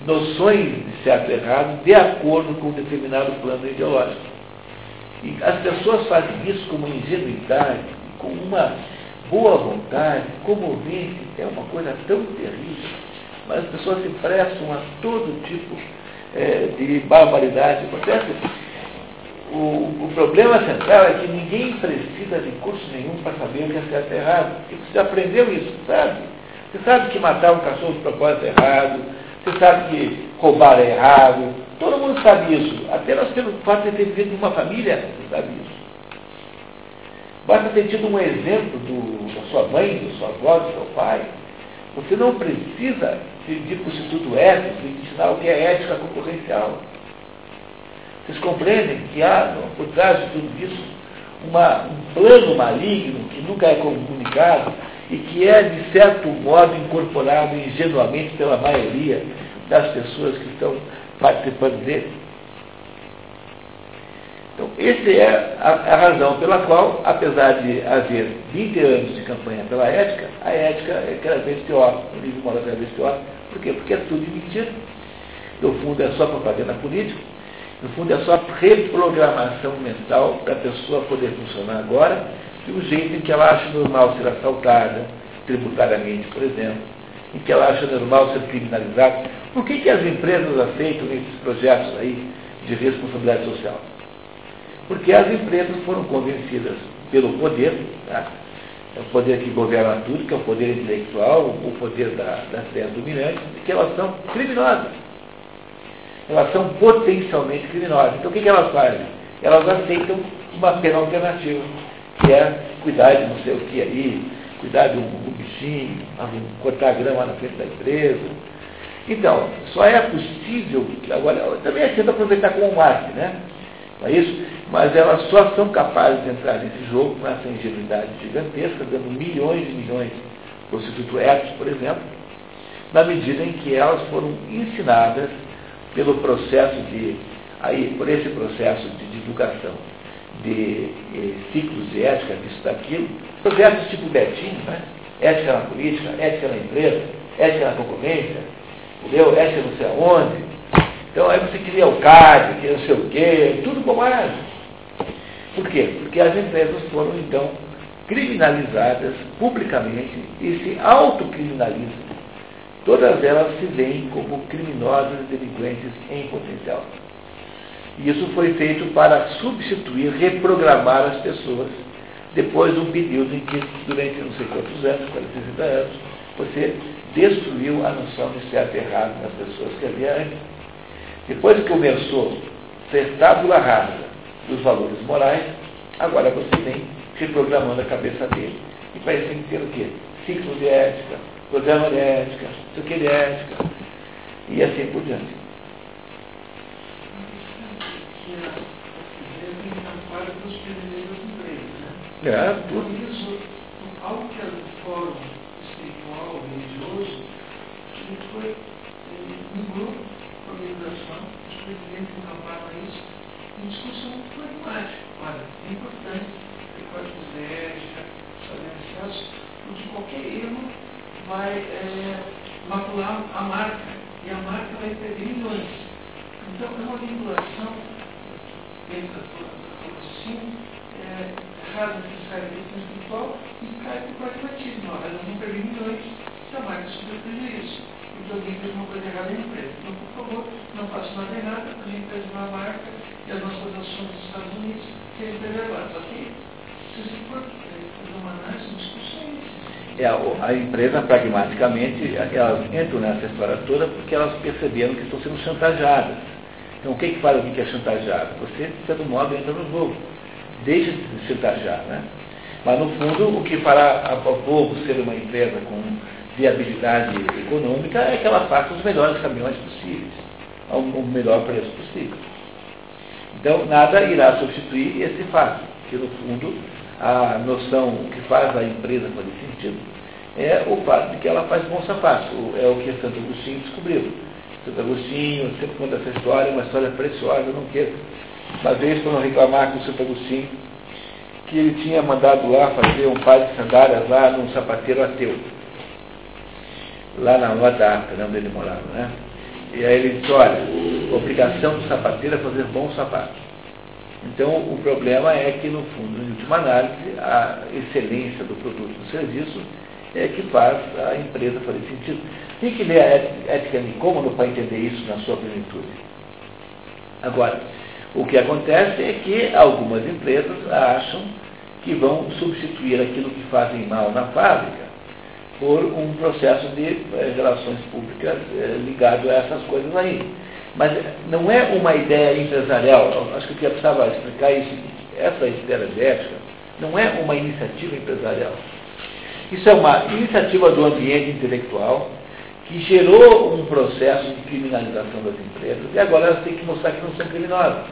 noções de certo e errado de acordo com um determinado plano ideológico. E as pessoas fazem isso com uma ingenuidade, com uma boa vontade, comovente, é uma coisa tão terrível. Mas as pessoas se prestam a todo tipo é, de barbaridade. Acontece? O, o, problema central é que ninguém precisa de curso nenhum para saber o que é certo e errado. Porque você aprendeu isso, sabe? Você sabe que matar um cachorro de propósito é errado, você sabe que roubar é errado, Todo mundo sabe isso. Apenas pelo fato de ter vivido uma família, você sabe isso. Basta ter tido um exemplo do, da sua mãe, da sua avó, do seu pai. Você não precisa pedir para o Instituto Ético e ensinar o que é ética concorrencial. Vocês compreendem que há por trás de tudo isso uma, um plano maligno que nunca é comunicado e que é, de certo modo, incorporado ingenuamente pela maioria das pessoas que estão participando dele. Então, essa é a, a, razão pela qual, apesar de haver 20 anos de campanha pela ética, a ética é cada vez pior, o livro mora cada vez pior. Por quê? Porque é tudo mentira. No fundo, é só propaganda política. No fundo, é só reprogramação mental para a pessoa poder funcionar agora de um jeito em que ela acha normal ser assaltada, tributariamente, por exemplo, em que ela acha normal ser criminalizada. Por que, que as empresas aceitam esses projetos aí de responsabilidade social? Porque as empresas foram convencidas pelo poder, tá? é o poder que governa tudo, que é o poder intelectual, o poder da, das ideias dominantes, que elas são criminosas. Elas são potencialmente criminosas. Então o que, que elas fazem? Elas aceitam uma pena alternativa, que é cuidar de não sei o que aí, cuidar de um, um bichinho, cortar grama na frente da empresa. Então, só é possível, agora também é cedo aproveitar como arte, né? Não é isso? Mas elas só são capazes de entrar nesse jogo com essa ingenuidade gigantesca, dando milhões e milhões para o Instituto Etos, por exemplo, na medida em que elas foram ensinadas pelo processo de, aí, por esse processo de divulgação de eh, ciclos de ética, disso, daquilo, projetos tipo Betinho, né? ética na política, ética na empresa, ética na concorrência, entendeu? Ética não sei aonde. Então aí você cria o CAD, que não sei o quê, tudo bobagem. Por quê? Porque as empresas foram então criminalizadas publicamente e se autocriminalizam. Todas elas se veem como criminosas e delinquentes em potencial. E isso foi feito para substituir, reprogramar as pessoas depois de um período em que, durante não sei quantos anos, 40, 60 anos, você destruiu a noção de certo e errado nas pessoas que havia antes. Depois que começou a ser tábula rasa dos valores morais, agora você vem reprogramando a cabeça dele E tem que ter o quê? Ciclo de ética, programa de ética, o que de ética, e assim por diante. É, tudo. isso, algo que é do fórum espiritual, religioso, ele foi, ele migrou para a meditação, os presidentes encamparam isso, em discussão muito pragmática. Olha, é importante ter códigos de ética, saber acesso, porque qualquer erro vai é, macular a marca, e a marca vai perder milhões. Então, é uma vinculação dentro da raciocínio, é, da questão espiritual e cai para o pragmatismo. Olha, nós vamos perder milhões se a marca sofrer prejuízo. Porque alguém fez uma coisa errada na empresa. Então, por favor, não faça nada errado a gente preservar a marca e as nossas ações nos Estados Unidos serem preservadas. Ok? Se você for eh, fazer uma análise, discussão é, a empresa, pragmaticamente, elas entram nessa história toda porque elas perceberam que estão sendo chantageadas. Então, o que, que faz o que é chantageado? Você, de certo modo, entra no jogo deixa de se chantagear. Né? Mas, no fundo, o que fará a Volvo ser uma empresa com viabilidade econômica é que ela faça os melhores caminhões possíveis, ao melhor preço possível. Então, nada irá substituir esse fato, que, no fundo, a noção, que faz a empresa fazer sentido, é o fato de que ela faz bom sapato. É o que Santo Agostinho descobriu. Santo Agostinho sempre conta essa história, uma história preciosa, não quero uma vez foram reclamar com o Santo Agostinho que ele tinha mandado lá fazer um par de sandálias lá num sapateiro ateu. Lá na Rua da Arca, né, onde ele morava, né? E aí ele disse, olha, a obrigação do sapateiro é fazer bons sapatos. Então, o problema é que, no fundo, em última análise, a excelência do produto do serviço é que faz a empresa fazer sentido. Tem que ler a ética Nicômano para entender isso na sua plenitude. Agora, o que acontece é que algumas empresas acham que vão substituir aquilo que fazem mal na fábrica por um processo de eh, relações públicas eh, ligado a essas coisas aí. Mas não é uma ideia empresarial, acho que eu precisava explicar isso, essa ideia de ética não é uma iniciativa empresarial. Isso é uma iniciativa do ambiente intelectual que gerou um processo de criminalização das empresas e agora elas têm que mostrar que não são criminosas.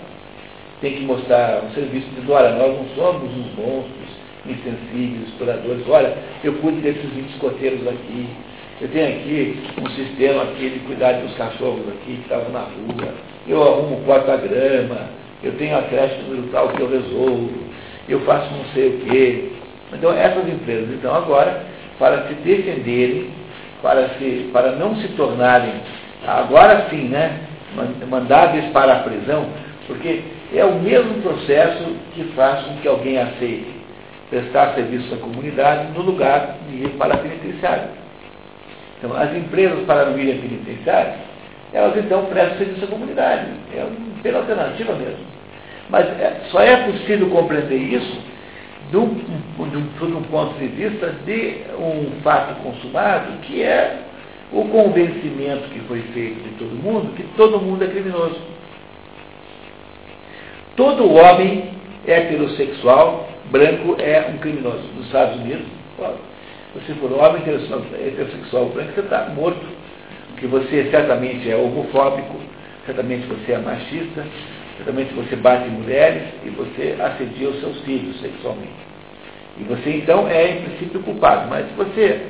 Tem que mostrar um serviço de olha, nós não somos uns monstros insensíveis, exploradores, olha, eu cuido desses 20 escoteiros aqui, eu tenho aqui um sistema aqui de cuidar dos cachorros aqui que estavam na rua, eu arrumo porta-grama, eu tenho a creche número tal que eu resolvo, eu faço não sei o quê. Então essas empresas, então agora, para se defenderem, para, se, para não se tornarem, agora sim, né, mandadas para a prisão, porque é o mesmo processo que faz com que alguém aceite prestar serviço à comunidade no lugar de ir para a penitenciária. Então, as empresas para à penitenciária, elas então prestam serviço à comunidade. É pela alternativa mesmo. Mas é, só é possível compreender isso de um, de um, um ponto de vista de um fato consumado, que é o convencimento que foi feito de todo mundo que todo mundo é criminoso. Todo homem heterossexual branco é um criminoso. Nos Estados Unidos, se você for homem heterossexual branco, você está morto. Porque você certamente é homofóbico, certamente você é machista, certamente você bate mulheres e você assedia os seus filhos sexualmente. E você então é, em princípio, culpado. Mas se você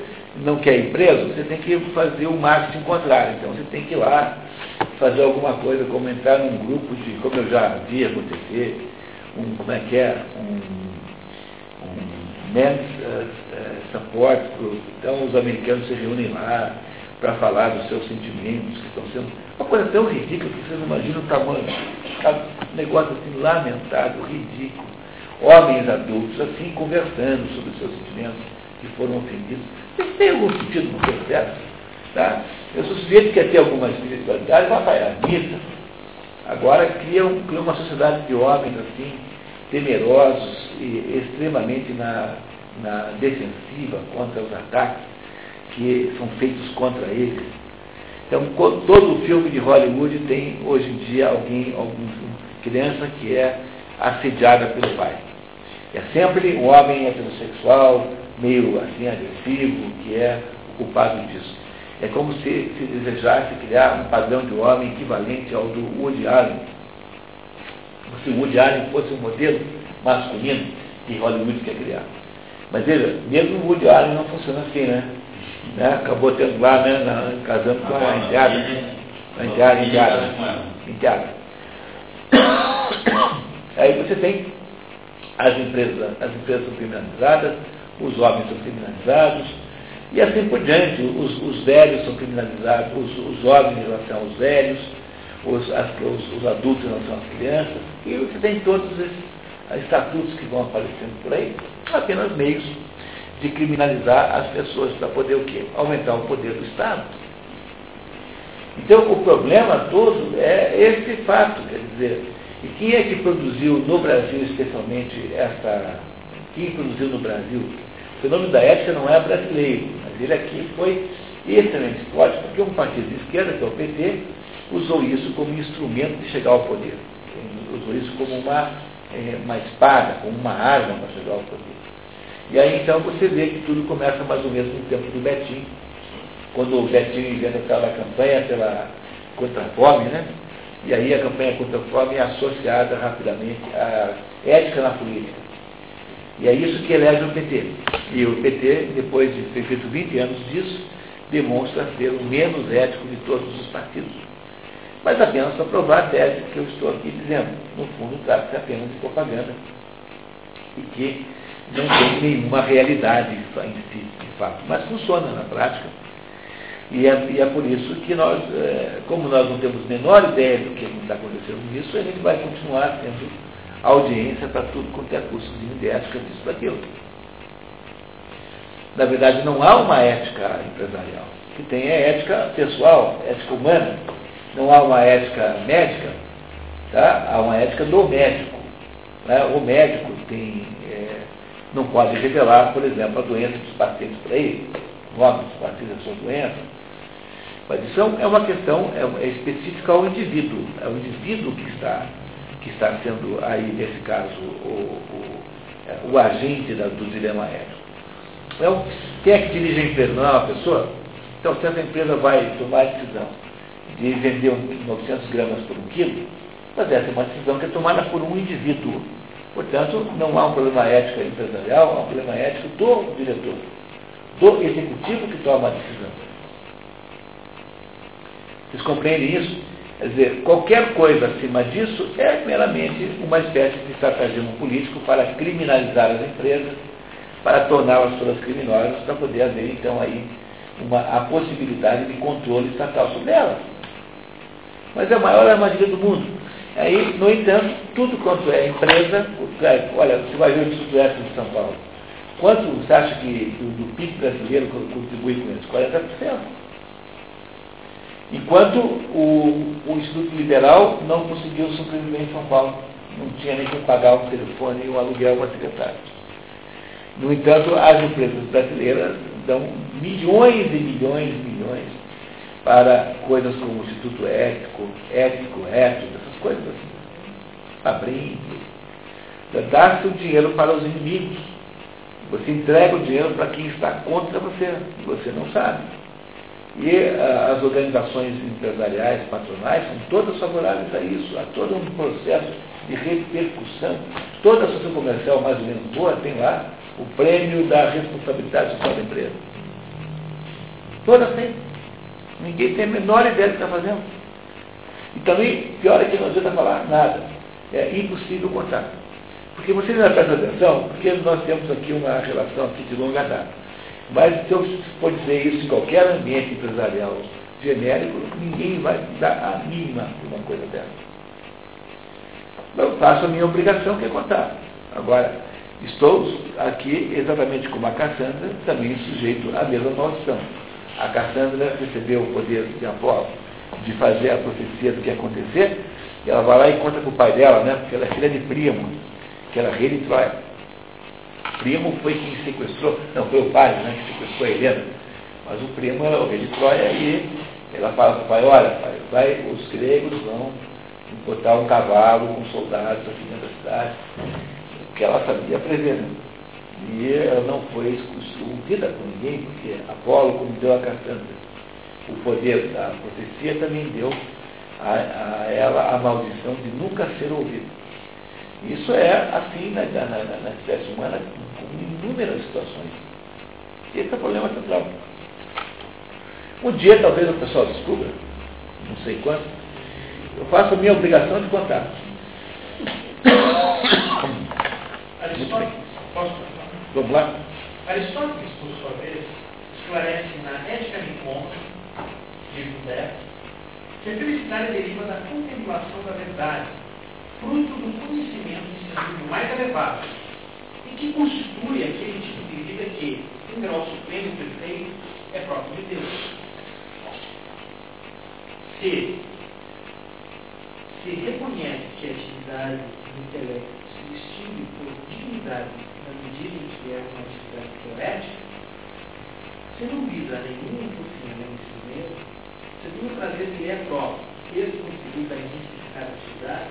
não quer ir preso, você tem que fazer o marketing contrário. Então você tem que ir lá fazer alguma coisa, como entrar num grupo de, como eu já vi acontecer, um, como é que é, um, um men's uh, support group. Então os americanos se reúnem lá para falar dos seus sentimentos que estão sendo. Uma coisa tão ridícula que vocês não imaginam o tamanho. Um negócio assim lamentável, ridículo. Homens adultos assim conversando sobre os seus sentimentos que foram ofendidos. Isso tem algum sentido no processo? Tá? Eu sou sujeito que quer ter alguma espiritualidade, vai para a missa. Agora cria, um, cria uma sociedade de homens assim, temerosos e extremamente na, na defensiva contra os ataques que são feitos contra eles. Então, todo filme de Hollywood tem hoje em dia alguém, alguma criança que é assediada pelo pai. É sempre um homem heterossexual, meio assim agressivo, que é o culpado disso. É como se se desejasse criar um padrão de homem equivalente ao do Woody Allen. Se o Woody Allen fosse um modelo masculino que Hollywood quer criar. Mas veja, mesmo o Woody Allen não funciona assim, né? né? Acabou tendo lá, né, na, casando com a enteada. A enteada, enteada. Enteada. Aí você tem as empresas, as empresas são criminalizadas, os homens são criminalizados, e assim por diante, os, os velhos são criminalizados, os, os homens em relação aos velhos, os, as, os, os, adultos em relação às crianças, e você tem todos esses estatutos que vão aparecendo por aí, apenas meios de criminalizar as pessoas para poder o quê? Aumentar o poder do Estado. Então o problema todo é esse fato, quer dizer, e quem é que produziu no Brasil especialmente essa. Quem produziu no Brasil? O fenômeno da ética não é brasileiro, mas ele aqui foi extremamente forte, porque um partido de esquerda, que é o PT, usou isso como instrumento de chegar ao poder. Usou isso como uma, é, uma espada, como uma arma para chegar ao poder. E aí então você vê que tudo começa mais ou menos no tempo do Betinho, quando o Betinho inventa aquela campanha pela, contra a fome, né? E aí a campanha contra a fome é associada rapidamente à ética na política. E é isso que elege o PT. E o PT, depois de ter feito 20 anos disso, demonstra ser o menos ético de todos os partidos. Mas apenas para provar a tese que eu estou aqui dizendo. No fundo, trata-se apenas de propaganda. E que não tem nenhuma realidade em si, de fato. Mas funciona na prática e é, e é, por isso que nós, é, como nós não temos a menor ideia do que está acontecendo nisso, a gente vai continuar tendo audiência para tudo quanto é cursozinho de ética disso daquilo. Na verdade, não há uma ética empresarial. O que tem é ética pessoal, ética humana. Não há uma ética médica, tá? há uma ética do médico. Né? O médico tem, é, não pode revelar, por exemplo, a doença dos pacientes para ele, o nome dos pacientes da sua doença, mas isso é uma questão é, é específica ao indivíduo, é o indivíduo que está, que está sendo aí, nesse caso, o, o, é, o agente da, do dilema ético. Então, quem é que dirige a empresa? Não é uma pessoa? Então, se essa empresa vai tomar decisão de vender 900 gramas por um quilo, mas essa é uma decisão que é tomada por um indivíduo. Portanto, não há um problema ético empresarial, há um problema ético do diretor, do executivo que toma a decisão. Vocês compreendem isso? Quer dizer, qualquer coisa acima disso é meramente uma espécie de estratégia político para criminalizar as empresas, para torná-las todas criminosas, para poder haver, então, aí, uma, a possibilidade de controle estatal sobre elas. Mas é a maior armadilha do mundo. Aí, no entanto, tudo quanto é empresa, olha, você vai ver o Sudoeste de São Paulo. Quanto você acha que do, PIB brasileiro contribui com isso? 40%. Enquanto o, o Instituto Liberal não conseguiu sobreviver em São Paulo. Não tinha nem que pagar um telefone e um aluguel para secretário. No entanto, as empresas brasileiras dão milhões e milhões e milhões para coisas como o Instituto Ético, Ético, Ético, essas coisas assim. Abrindo. Dá-se o dinheiro para os inimigos. Você entrega o dinheiro para quem está contra você. Você não sabe. E uh, as organizações empresariais, patronais, são todas favoráveis a isso, a todo um processo de repercussão. Toda associação comercial mais ou menos boa tem lá o prêmio da responsabilidade social da empresa. Todas têm. Ninguém tem a menor ideia do que está fazendo. E também, pior é que não adianta falar nada. É impossível contar. Porque vocês não prestam atenção, porque nós temos aqui uma relação aqui de longa data. Mas se eu for dizer isso em qualquer ambiente empresarial genérico, ninguém vai dar a mínima de uma coisa dessa. Eu faço a minha obrigação, que é contar. Agora, estou aqui exatamente como a Cassandra, também sujeito à mesma maldição. A Cassandra recebeu o poder de Apolo de fazer a profecia do que ia acontecer, e ela vai lá e conta com o pai dela, né? Porque ela é filha de primo, que era rei de Troia primo foi quem sequestrou, não, foi o pai né, que sequestrou a Helena, mas o primo é o rei de Troia e ela fala para o pai, olha, pai, vai, os gregos vão botar um cavalo com soldados aqui dentro da cidade, que ela sabia prever, né? E ela não foi ouvida por ninguém, porque Apolo, como deu a Cassandra o poder da profecia, também deu a, a ela a maldição de nunca ser ouvida. Isso é assim na, na, na espécie humana, com inúmeras situações. E esse é o problema central. Um dia talvez o pessoal descubra, não sei quando, eu faço a minha obrigação de contar. Aristóteles, posso Vamos lá? Aristóteles, por sua vez, esclarece na Ética Niconta, livro 10, que a felicidade deriva da contemplação da verdade, fruto do conhecimento em sentido mais elevado, e que constitui aquele tipo de vida que, em grau supremo e perfeito, é próprio de Deus. Se se reconhece que a atividade do intelecto se distingue por dignidade na medida em que é uma atividade teorética, se não visa nenhum funcionamento em si mesmo, segundo trazer que é próprio, esse conseguir da intensificar a atividade,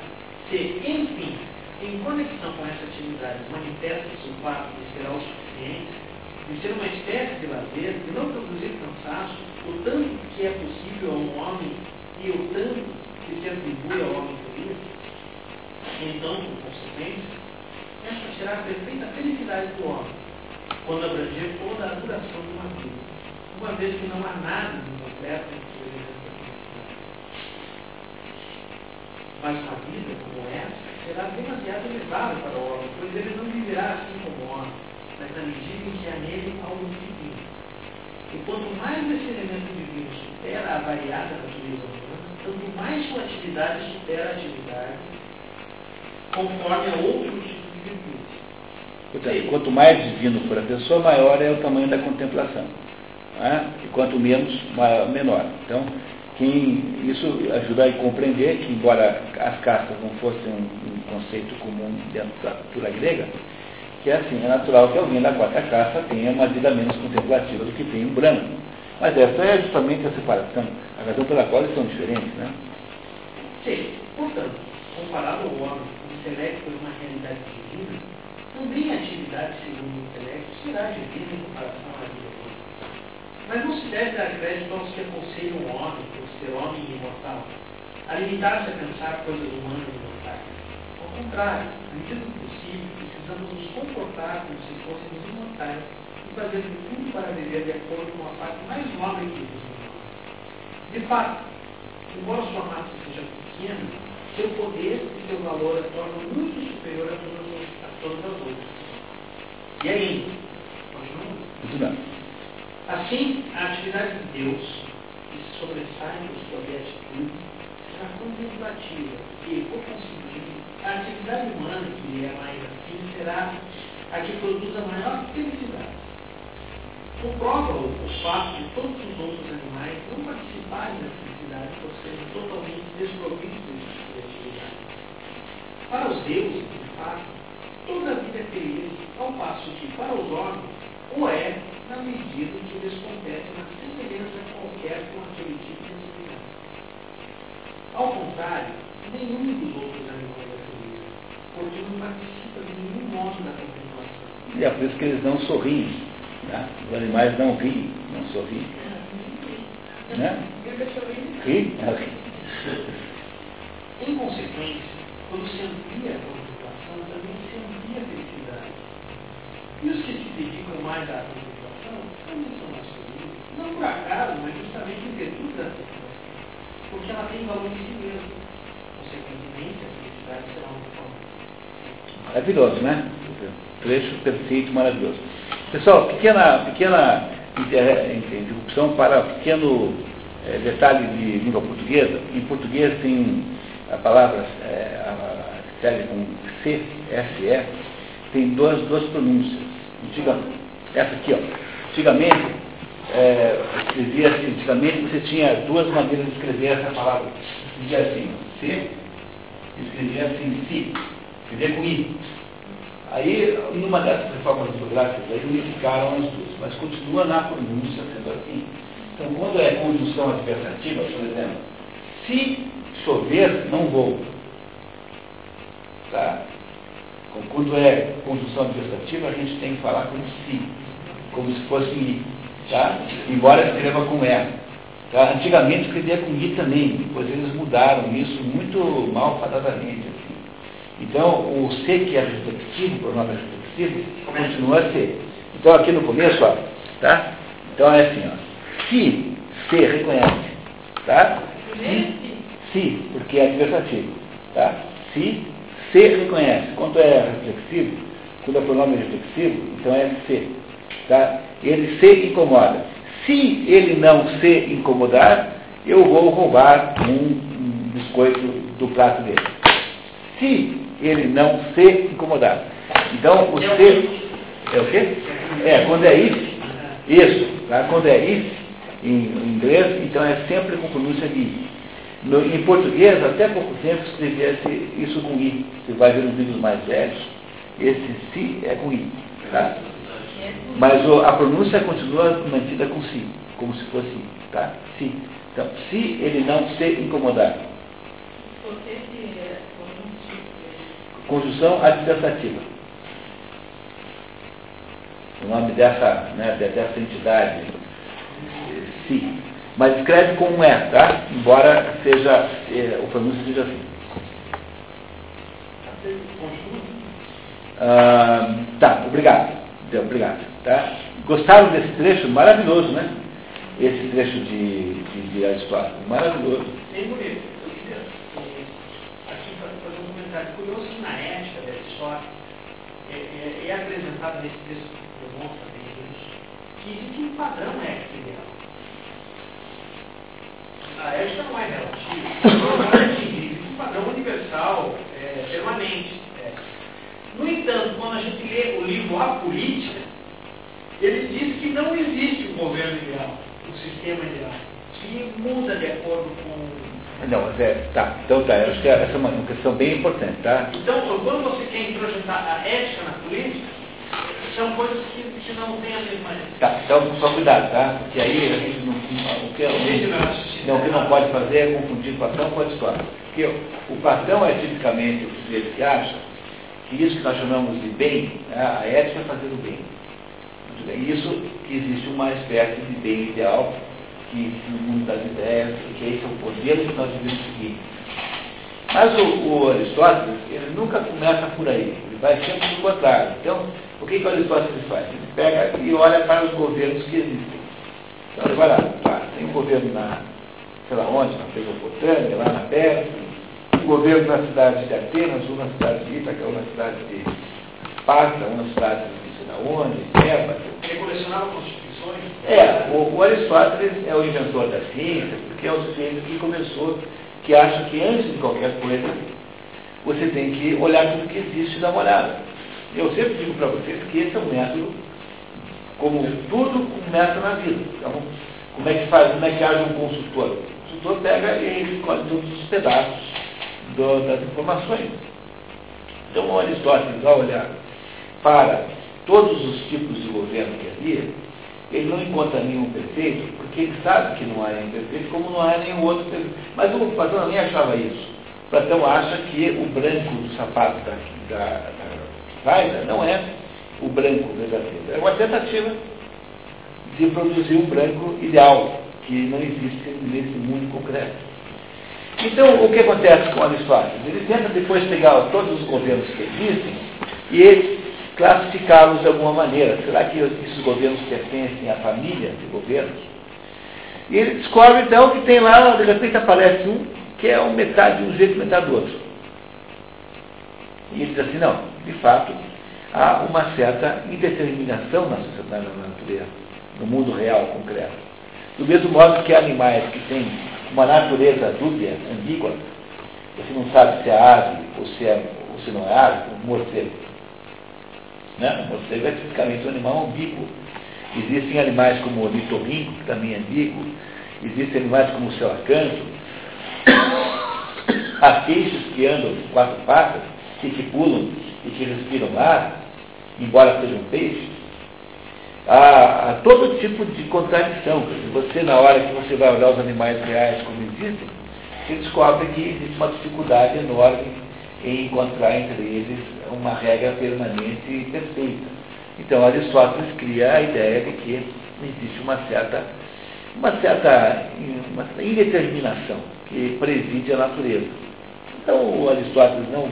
se, enfim, em conexão com essa atividade, manifesta-se o fato de ser autossuficiente, de ser uma espécie de lazer, de não produzir cansaço, o tanto que é possível a um homem e o tanto que se atribui ao homem feliz, então, por consequência, essa será a perfeita felicidade do homem, quando abranger toda a duração de uma vida, uma vez que não há nada de completo em que ele Mas uma vida como essa será demasiado elevada para o homem, pois ele não viverá assim como homem, mas na medida em que há nele algo divino. E quanto mais esse elemento divino supera a variada natureza humana, tanto mais sua atividade supera a atividade, conforme a outro de virtude. Portanto, quanto mais divino for a pessoa, maior é o tamanho da contemplação. É? E quanto menos, maior, menor. Então, quem, isso ajuda a compreender que, embora as castas não fossem um, um conceito comum dentro da cultura grega, que é assim, é natural que alguém da quarta casta tenha uma vida menos contemplativa do que tem um branco. Mas essa é justamente a separação, a razão pela qual eles são diferentes, né? Sim, portanto, comparado ao homem, o intelecto é uma realidade divina, também a atividade segundo o intelecto será divina em comparação à vida. Mas não se deve dar crédito aos que aconselham o homem, por ser homem imortal, a limitar-se a pensar coisas humanas e mortais. Ao contrário, na medida do possível, precisamos nos comportar como se fôssemos imortais e fazer tudo para viver de acordo com a parte mais nobre que nos De fato, embora sua massa seja pequena, seu poder e seu valor a tornam muito superior a todas, a todas as outras. E ainda, continuando. Assim, a atividade de Deus, que se sobressai por sua beatitude, será contemplativa e, por conseguinte, a atividade humana, que é mais assim, será a que produz a maior felicidade. Comprova-o o fato de todos os outros animais não participarem da felicidade por serem totalmente desprovidos de criatividade. Para os deuses, de fato, toda vida é feliz, ao passo que para os homens, o é na medida em que lhes compete uma semelhança qualquer com aquele tipo de atividade. Ao contrário, nenhum dos outros animais é feliz, porque não participa de nenhum modo da contemplação. E é por isso que eles não sorriem. Né? Os animais não riem, não sorriem. Né? Ri? Em consequência, quando se amplia a contemplação, também se amplia a felicidade. E os que se dedicam mais à contemplação também são mais felizes. Não por acaso, mas justamente em virtude da contemplação. Porque ela tem valor em si mesma. Consequentemente, a felicidade será uma forma. Maravilhoso, né? Trecho perfeito, maravilhoso. Pessoal, pequena, pequena interrupção para pequeno é, detalhe de língua portuguesa. Em português tem a palavra é, a, escreve com C, S, E, tem duas, duas pronúncias. Antiga, essa aqui, ó. Antigamente, é, escrevia assim, antigamente você tinha duas maneiras de escrever essa palavra. Escrevia assim, C, escrevia assim, si, escrevia com I. Aí, numa dessas reformas ortográficas, aí unificaram as duas, mas continua na pronúncia sendo assim. Então, quando é conjunção adversativa, por exemplo, se chover, não vou. Tá? Quando é conjunção adversativa, a gente tem que falar como se, como se fosse i, tá? embora escreva com E. Tá? Antigamente escrevia com i também, depois eles mudaram isso muito malfadadamente. Assim. Então, o C que é reflexivo, o pronome reflexivo, continua a ser. Então, aqui no começo, ó, tá? Então é assim, ó. Se C reconhece, tá? Se, se porque é adversativo, tá? Se C reconhece. Quando é reflexivo, quando é pronome reflexivo, então é C. Tá? Ele se incomoda. Se ele não se incomodar, eu vou roubar um, biscoito do prato dele. Se ele não se incomodar. Então, o É o se... É o quê? É, quando é if, isso. Tá? Quando é if, em, em inglês, então é sempre com pronúncia de i. No, em português, até pouco tempo, escrevia isso com i. Você vai ver nos vídeos mais velhos, esse si é com i. Tá? Mas o, a pronúncia continua mantida com si, como se fosse. Tá? Si. Então, se ele não se incomodar. Conjunção adversativa. O nome dessa, né, dessa entidade, eh, si. Mas escreve com um E, tá? Embora seja, eh, o pronúncio seja assim. Ah, tá, obrigado. Obrigado. Tá? Gostaram desse trecho? Maravilhoso, né? Esse trecho de, de, de Aristóteles. Maravilhoso. Bem bonito. Eu queria eh, aqui fa- fazer um comentário curioso que na ética dessa história é, é, é apresentado nesse texto que demonstra bem isso, que existe um padrão ético ideal. A ética não é relativa, existe um padrão universal, é, permanente. é. No entanto, quando a gente lê o livro A Política, ele diz que não existe um governo ideal, um sistema ideal, que muda de acordo com Não, mas é, tá. Então tá, acho que essa é uma questão bem importante, tá? Então, quando você quer introjetar a ética na política, são coisas que, que não têm a mesma ética. Tá, então só cuidado, tá? Porque aí a gente não, o que, Entende meu não, o que não pode fazer é confundir Platão com Aristóteles. Porque o Platão é tipicamente o sujeito que acha que isso que nós chamamos de bem, né, a ética é fazer o bem. Isso que existe uma espécie de bem ideal, que no mundo das ideias, e que esse é o modelo que nós devemos seguir. Mas o, o Aristóteles, ele nunca começa por aí, ele vai sempre do contrário. Então, o que, que o Aristóteles faz? Ele pega e olha para os governos que existem. Então ele vai lá, tá, tem um governo na, sei lá onde, na Mesopotâmia, lá na Pérsia, um governo na cidade de Atenas, um na cidade de Ítaca, um na cidade de Esparta, um na cidade de sei lá onde, Tebas, Ele colecionava constituições. é, o, o Aristóteles é o inventor da ciência, porque é o sujeito que começou, que acha que antes de qualquer coisa, você tem que olhar tudo que existe e dar uma olhada. Eu sempre digo para vocês que esse é um método, como tudo começa na vida. Então, como é que faz, como é que age um consultor? Consultor pega e escolhe todos os pedaços do- das informações. Então, Aristóteles, ao olhar para todos os tipos de governo que havia, ele não encontra nenhum perfeito, porque ele sabe que não há nenhum perfeito, como não há nenhum outro perfeito. Mas o Platão nem achava isso. Platão acha que o branco do sapato da, da, não é o branco verdadeiro. É uma tentativa de produzir um branco ideal, que não existe nesse mundo concreto. Então, o que acontece com Aristóteles? Ele tenta depois pegar todos os governos que existem e classificá-los de alguma maneira. Será que esses governos pertencem à família de governos? E ele descobre então que tem lá, de repente aparece um que é um metade de um jeito, metade do outro. E ele diz assim, não, de fato, há uma certa indeterminação na sociedade, na natureza, no mundo real, concreto. Do mesmo modo que animais que têm uma natureza dúbia, ambígua, você não sabe se é ave ou se, é, ou se não é ave, como morcego. Né? O morcego é tipicamente um animal ambíguo. Existem animais como o litorrinco, que também é ambíguo. Existem animais como o celacanto. Há peixes que andam de quatro patas e que pulam e que respiram ar, embora sejam peixes. Há, há todo tipo de contradição. Você, na hora que você vai olhar os animais reais como existem, você descobre que existe uma dificuldade enorme em encontrar entre eles uma regra permanente e perfeita. Então Aristóteles cria a ideia de que existe uma certa, uma certa uma indeterminação que preside a natureza. Então Aristóteles não,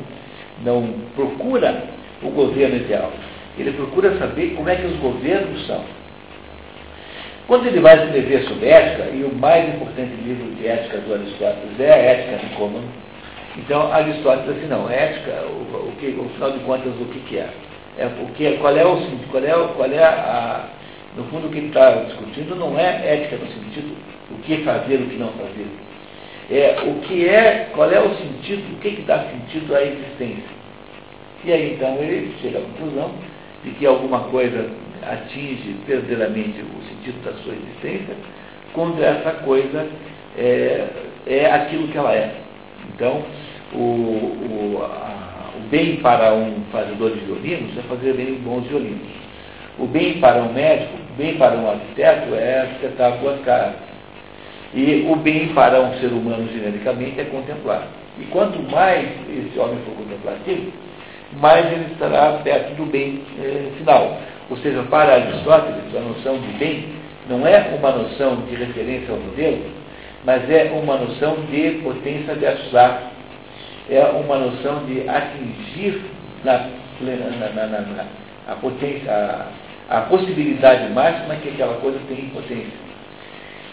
não procura o governo ideal, ele procura saber como é que os governos são. Quando ele vai escrever sobre ética, e o mais importante livro de ética do Aristóteles é a Ética Nicômano, então Aristóteles assim, não, ética, o, o que, afinal de contas, o que, que é? é o que, qual é o qual é, qual é a, no fundo o que ele está discutindo não é ética no sentido o que fazer, o que não fazer. É o que é, qual é o sentido, o que, que dá sentido à existência. E aí então ele chega à conclusão de que alguma coisa atinge verdadeiramente o sentido da sua existência, quando essa coisa é, é aquilo que ela é. Então, o, o, a, o bem para um fazedor de violinos é fazer bem bons violinos. O bem para um médico, o bem para um arquiteto é arquitetar boas casas. E o bem para um ser humano, genericamente, é contemplar. E quanto mais esse homem for contemplativo, mais ele estará perto do bem eh, final. Ou seja, para Aristóteles, a noção de bem não é uma noção de referência ao modelo, mas é uma noção de potência de abstrato. É uma noção de atingir na, na, na, na a potência, a, a possibilidade máxima que aquela coisa tem em potência.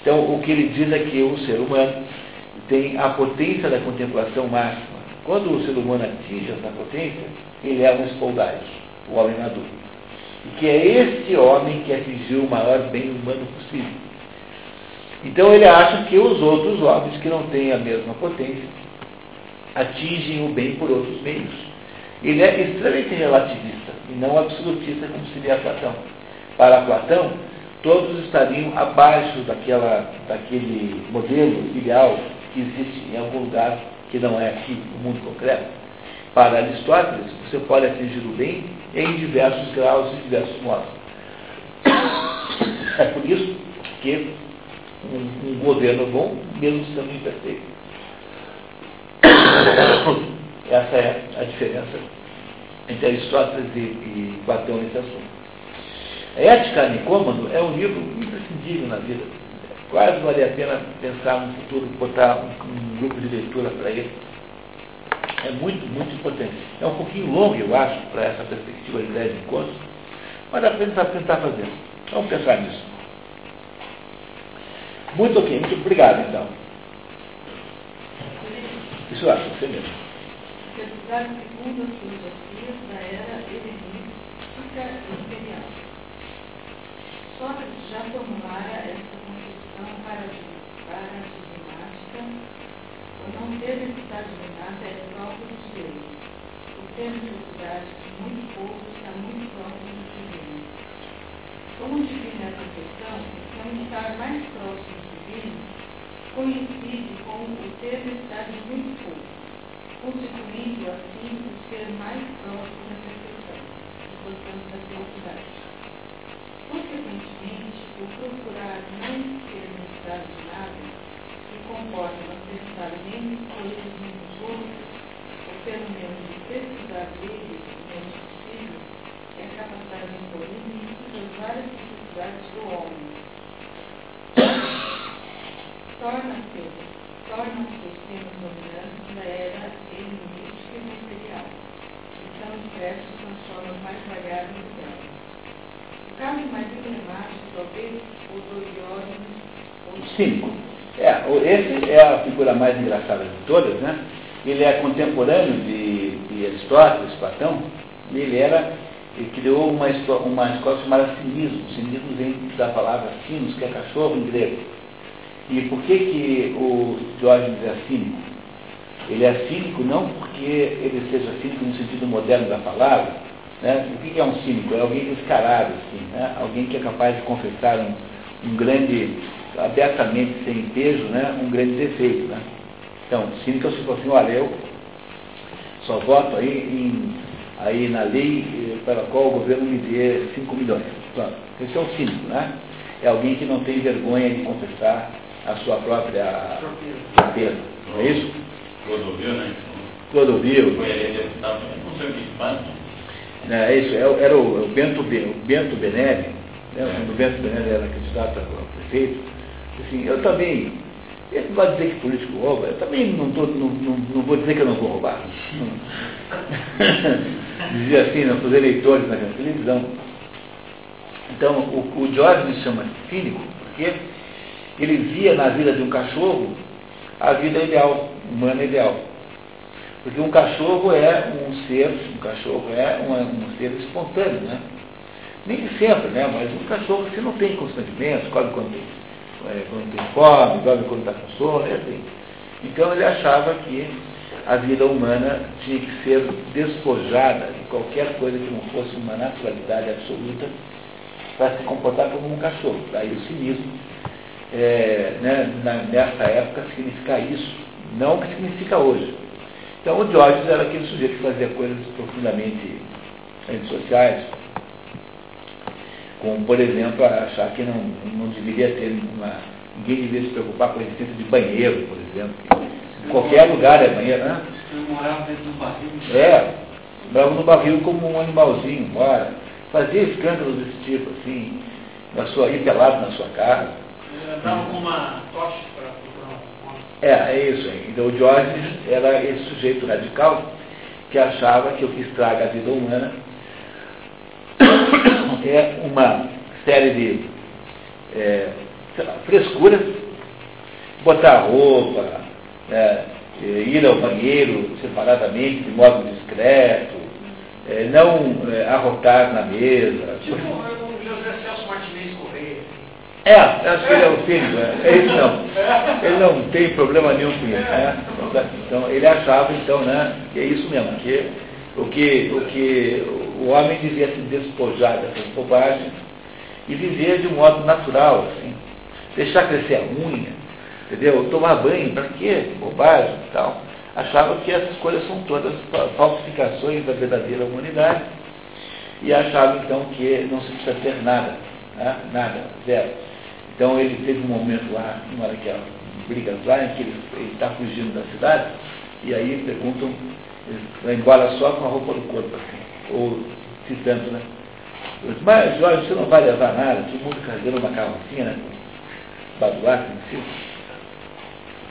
Então, o que ele diz é que o ser humano tem a potência da contemplação máxima. Quando o ser humano atinge essa potência, ele é um espoldaio, o homem maduro e que é este homem que atingiu o maior bem humano possível. Então ele acha que os outros homens que não têm a mesma potência atingem o bem por outros meios. Ele é extremamente relativista e não absolutista como seria Platão. Para Platão, todos estariam abaixo daquela, daquele modelo ideal que existe em algum lugar que não é aqui, no mundo concreto. Para Aristóteles, você pode atingir o bem em diversos graus e diversos modos. É por isso que um, um governo bom, mesmo sendo imperfeito. Essa é a diferença entre Aristóteles e, e Platão nesse assunto. A Ética Nicômano é um livro imprescindível na vida. Quase vale a pena pensar no futuro, botar um, um grupo de leitura para ele é muito, muito importante. É um pouquinho longo, eu acho, para essa perspectiva de 10 encontros, mas dá para tentar fazer. Vamos pensar nisso. Muito ok, muito obrigado então. Isso eu acho, você mesmo. Pesquisar segundo as filosofias da. Sócrates já formulara essa concepção paradigmática não ter necessidade de nada é próprio de Deus. O ter necessidade de muito pouco está muito próximo do divino. Como divino é a perfeição, então estar mais próximo do divino coincide com o ter necessidade de muito pouco, constituindo assim o ser mais próximo da perfeição, e portanto da felicidade. Consequentemente, o procurar não ter necessidade de nada comporta não pensar menos coisas menos outros, ou pelo menos precisar deles o menos possível, é a capacidade limite das várias necessidades do homem. Torna-se torna-se os temas dominantes da era helenística e material, que são expressos nas formas mais variadas caso mais talvez, o do. É, esse é a figura mais engraçada de todas, né? Ele é contemporâneo de, de Aristóteles, Platão, ele era, ele criou uma, uma escola chamada cinismo. Cinismo vem da palavra sinos, que é cachorro em grego. E por que, que o Diógenes é cínico? Ele é cínico não porque ele seja cínico no sentido moderno da palavra. Né? O que é um cínico? É alguém descarado, assim, né? alguém que é capaz de confessar um, um grande abertamente sem peso, né, um grande defeito. Né? Então, cínico se fosse assim, olha, eu só voto aí, em, aí na lei eh, para a qual o governo me dê 5 milhões. Pronto. Esse é um cínico, né? É alguém que não tem vergonha de confessar a sua própria fraqueza. Não é isso? Clodovil, né? Clodovil. Foi ele deputado, não sei o que É, isso, é era o, o Bento, o Bento Benelli, né, quando o Bento Benelli era candidato a prefeito, assim, eu também, ele vai dizer que político rouba, eu também não, tô, não, não, não vou dizer que eu não vou roubar. Dizia assim nossos né, eleitores na televisão. Então, o, o George me chama cínico, porque ele via na vida de um cachorro a vida ideal, humana ideal. Porque um cachorro é um ser, um cachorro é um, um ser espontâneo, né? Nem sempre, né? Mas um cachorro que não tem constrangimentos, come quando tem, é, quando tem fome, dorme quando está com sono, é assim. Então ele achava que a vida humana tinha que ser despojada de qualquer coisa que não fosse uma naturalidade absoluta para se comportar como um cachorro. Daí o cinismo, é, né, na, nessa época, significa isso, não o que significa hoje. Então o Diógenes era aquele sujeito que fazia coisas profundamente antissociais, como, por exemplo, achar que não, não deveria ter uma. ninguém deveria se preocupar com a existência de banheiro, por exemplo. Em qualquer lugar é banheiro, né? Eu morava dentro do barril. É, morava no barril como um animalzinho, mora. Fazia escândalos desse tipo, assim, na sua, pelado na sua casa. Andava com uma tocha é, é isso. Então o Diógenes era esse sujeito radical que achava que o que estraga a vida humana é uma série de é, frescuras, botar roupa, é, ir ao banheiro separadamente, de modo discreto, é, não é, arrotar na mesa. Tipo o José Celso Martinez Correia. É, acho que ele é o filho, é, é isso não. Ele não tem problema nenhum com isso, né? Então ele achava então, né, que é isso mesmo, que o que o, que o homem devia se despojar dessas bobagens e viver de um modo natural, assim, deixar crescer a unha, entendeu? Tomar banho, para quê? Bobagem e tal. Achava que essas coisas são todas falsificações da verdadeira humanidade e achava então que não se precisa ter nada, né? nada, zero. Então ele teve um momento lá, uma daquelas brigas lá, em que ele está fugindo da cidade, e aí perguntam, ele vai embora só com a roupa do corpo, assim, ou citando, né? Mas Jorge, você não vai levar nada, todo mundo carregando uma carrocinha, né? Baduar, em cima.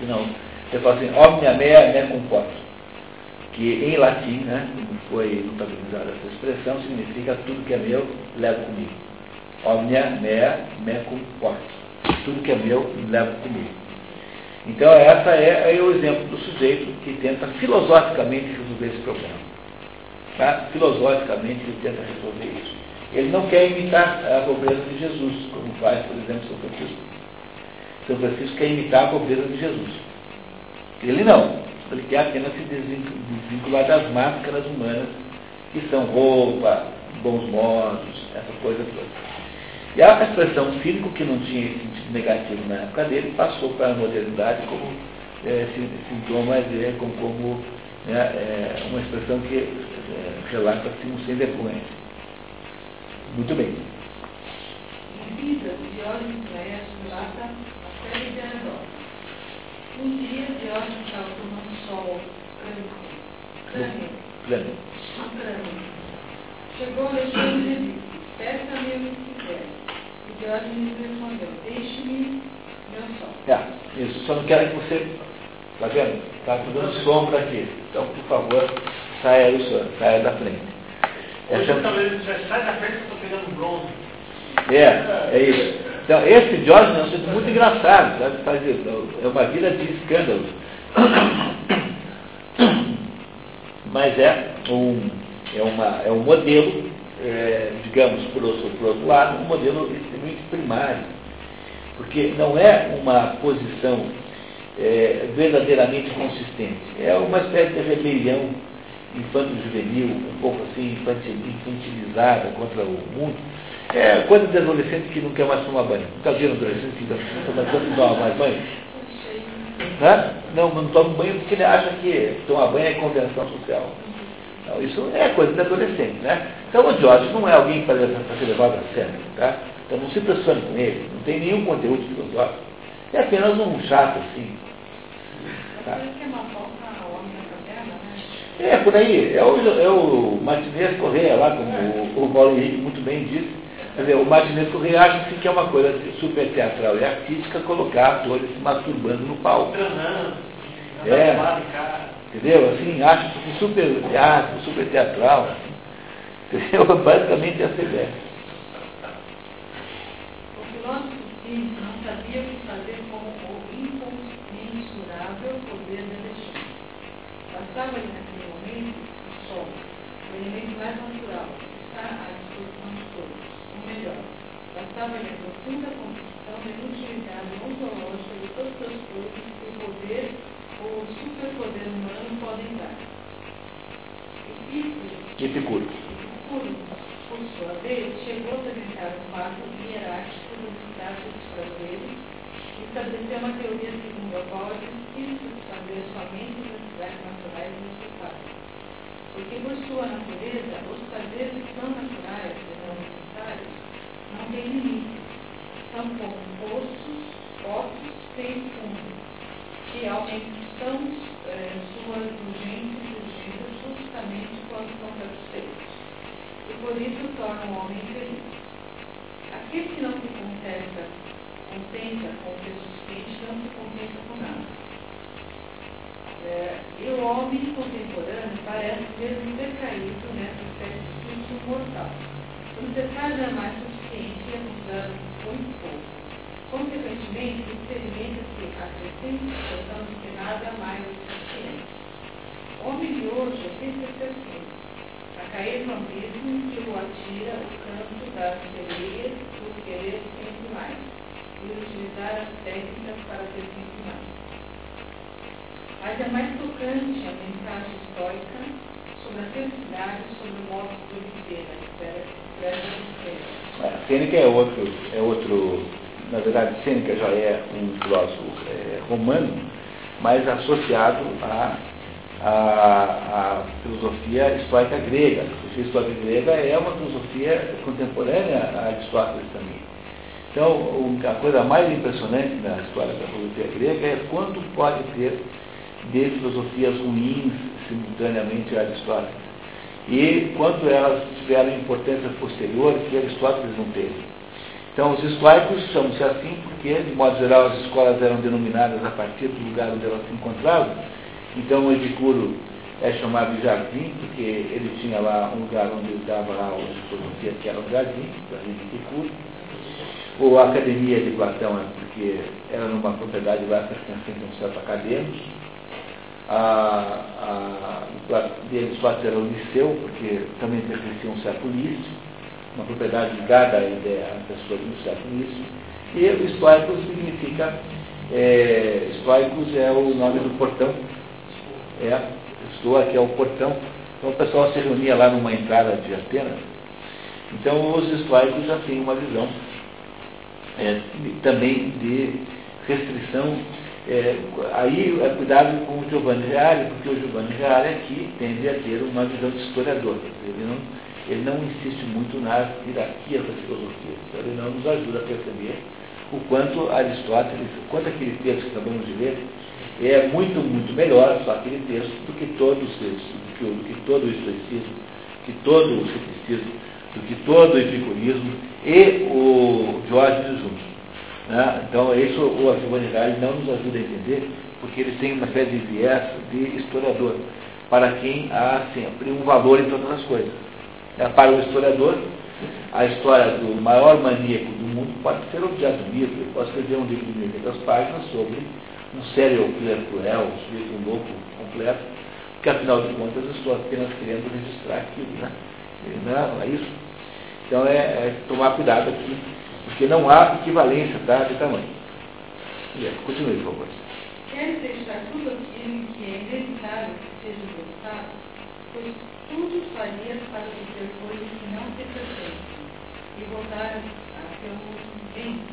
Não. Ele fala assim, omnia mea me comporto. Que em latim, né, foi notabilizada essa expressão, significa tudo que é meu, levo comigo. Omnia mea me comporto. Tudo que é meu, levo comigo. Então, essa é, é, o exemplo do sujeito que tenta filosoficamente resolver esse problema. Tá? Filosoficamente, ele tenta resolver isso. Ele não quer imitar a pobreza de Jesus, como faz, por exemplo, São Francisco. São Francisco quer imitar a pobreza de Jesus. Ele não. Ele quer apenas se desvincular das máscaras humanas, que são roupa, bons modos, essa coisa toda. E a expressão cínico, que não tinha esse sentido negativo na época dele, passou para a modernidade como é, sintoma de, como, como né, é, uma expressão que é, relata assim, um sem vergonha. Muito bem. Em vida, Diógenes Laércio relata a série de anedotas. Um dia, Diógenes estava tomando sol crânio. Crânio. Chegou Alexandre e disse, peça-me o que quiser. Diógenes respondeu, deixe-me meu sol. É, isso, só não quero que você. Está vendo? Está dando sombra aqui. Então, por favor, saia aí, senhor, saia da frente. Essa... Talvez sai da frente que eu estou pegando bronze. É, é isso. Então, esse Diógenes é um sujeito muito engraçado, sabe? Faz, é uma vida de escândalos. Mas é um, é, uma, é um modelo é, digamos, por outro, por outro lado, um modelo extremamente primário, porque não é uma posição é, verdadeiramente consistente, é uma espécie de rebelião infanto-juvenil, um pouco assim infantilizada contra o mundo. É coisa de adolescente que não quer mais tomar banho. Nunca viram adolescente que não toma mais banho? Não, não toma banho porque ele acha que tomar banho é convenção social. Não, isso é coisa de adolescente, né? Então o Diógenes não é alguém para ser levado a sério, tá? Então não se pressione com ele, não tem nenhum conteúdo filosófico. É apenas um chato, assim. Tá? É, por aí. É o, é o Martinez Correia lá, como o, o Paulo Henrique muito bem disse. Quer dizer, o Martinez Correia acha que é uma coisa super teatral e artística colocar atores se masturbando no palco. É. Entendeu? Assim, acha que super teatro, super teatral. Assim. Entendeu? Basicamente essa ideia. O filósofo não sabia o que fazer com o incomensurável poder da Alexandre. Passava-lhe naquele momento o sol, o elemento mais natural, está à disposição de todos, o melhor. Bastava-lhe a profunda convicção da inutilidade ontológica de todas as coisas que o poder ou o superpoder humano podem dar. Epicuro. Epicuro, por sua vez, chegou a apresentar um das cidades dos prazeres e estabeleceu uma teoria segundo a qual é preciso saber somente das cidades naturais e. Porque, por sua natureza, os prazeres não naturais e não necessários não têm limite. São como poços, poços sem fundo, que aumentam eh, suas urgências e urgências justamente quando são satisfeitos e por isso torna o homem feliz. Aquele que não se contenta, contenta com o que é suficiente, não se contenta com nada. É, e o homem contemporâneo parece mesmo ter caído nessa espécie de mortal. O necessário é mais suficiente e abusando muito pouco. Consequentemente, experimenta-se a crescente situação de que nada mais é suficiente. Homem de hoje é perfeito a cair no abismo que o atira o canto das sereias por querer sempre mais e utilizar as técnicas para ter sempre mais. Mas é mais tocante a mensagem estoica sobre a felicidade sobre o modo de viver, A Sêneca é outro, é outro, na verdade, Sêneca já é um filósofo é, romano, mas associado a a, a filosofia estoica grega. A filosofia estoica grega é uma filosofia contemporânea a Aristóteles também. Então, a coisa mais impressionante na história da filosofia grega é quanto pode ter de filosofias ruins simultaneamente a Aristóteles. E quanto elas tiveram importância posterior que Aristóteles não teve. Então, os estoicos chamam-se assim porque, de modo geral, as escolas eram denominadas a partir do lugar onde elas se encontravam então o Epicuro é chamado de jardim, porque ele tinha lá um lugar onde ele dava lá onde filosofia que era um jardim, o jardim de Epicuro. Ou a academia de Platão é porque era numa propriedade lá que pertencente a um certo acadêmico. A, a, deles era o liceu, porque também pertencia a um certo Ulisses, uma propriedade ligada à ideia à pessoa um certo Ulisses. E o estoicos significa, é, é o nome do portão é, estou aqui é o portão. Então o pessoal se reunia lá numa entrada de Atenas. Então os estoicos já têm uma visão é, também de restrição. É, aí é cuidado com o Giovanni Reale, porque o Giovanni Reale aqui tende a ter uma visão de historiador. Ele não, ele não insiste muito na hierarquia da filosofia. Então ele não nos ajuda a perceber o quanto Aristóteles, quanto aquele texto que acabamos de ler, é muito, muito melhor só aquele texto do que todo o do que, do que todo o estoicismo, que todo o ceticismo, do que todo o epicurismo e o Diógenes juntos. Né? Então, isso o Arquivanidade não nos ajuda a entender, porque eles têm uma espécie de viés de historiador, para quem há sempre um valor em todas as coisas. É, para o historiador, a história do maior maníaco do mundo pode ser objeto de livro. Ele pode escrever um livro de 1.500 páginas sobre um sério cruel, cruel, um sujeito louco completo, porque afinal de contas eu estou apenas querendo registrar aquilo, né? Não é isso? Então é, é tomar cuidado aqui, porque não há equivalência tá, de tamanho. Continue, por favor. Quer deixar tudo aquilo que é inevitável que seja gostado, pois tudo faria para que não se pertencem e voltar a seu bem.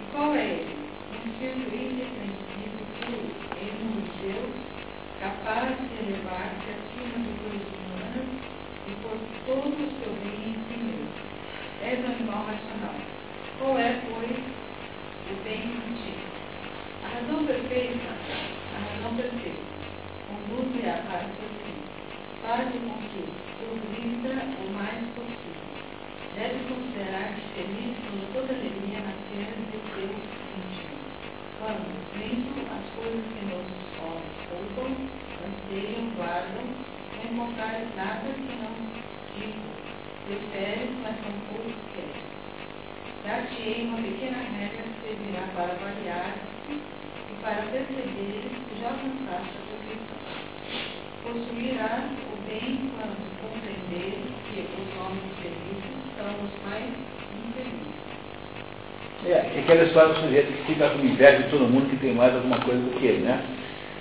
E qual é ele? Um espírito indefensivo, puro, em um Deus, capaz de elevar-se acima de coisas humanas e por todo o seu bem em si mesmo. És um animal racional. Qual é, pois, o bem em ti? A razão perfeita, a razão perfeita, conduz-me a para o seu fim Faze com que progrida o mais possível. Deve considerar-te feliz quando toda alegria nascer de teu íntimo. Quando, vendo as coisas que nossos olhos poupam, anseiam, guardam, não encontrares nada que não digo. Preferes, mas com pouco queres. Dar-te-ei uma pequena regra que servirá para avaliar-te e para perceberes que já alcançaste a perfeição. Possuirás que os homens felizes são os mais infelizes. É, aquela história do sujeito que fica com inveja de todo mundo que tem mais alguma coisa do que ele, né?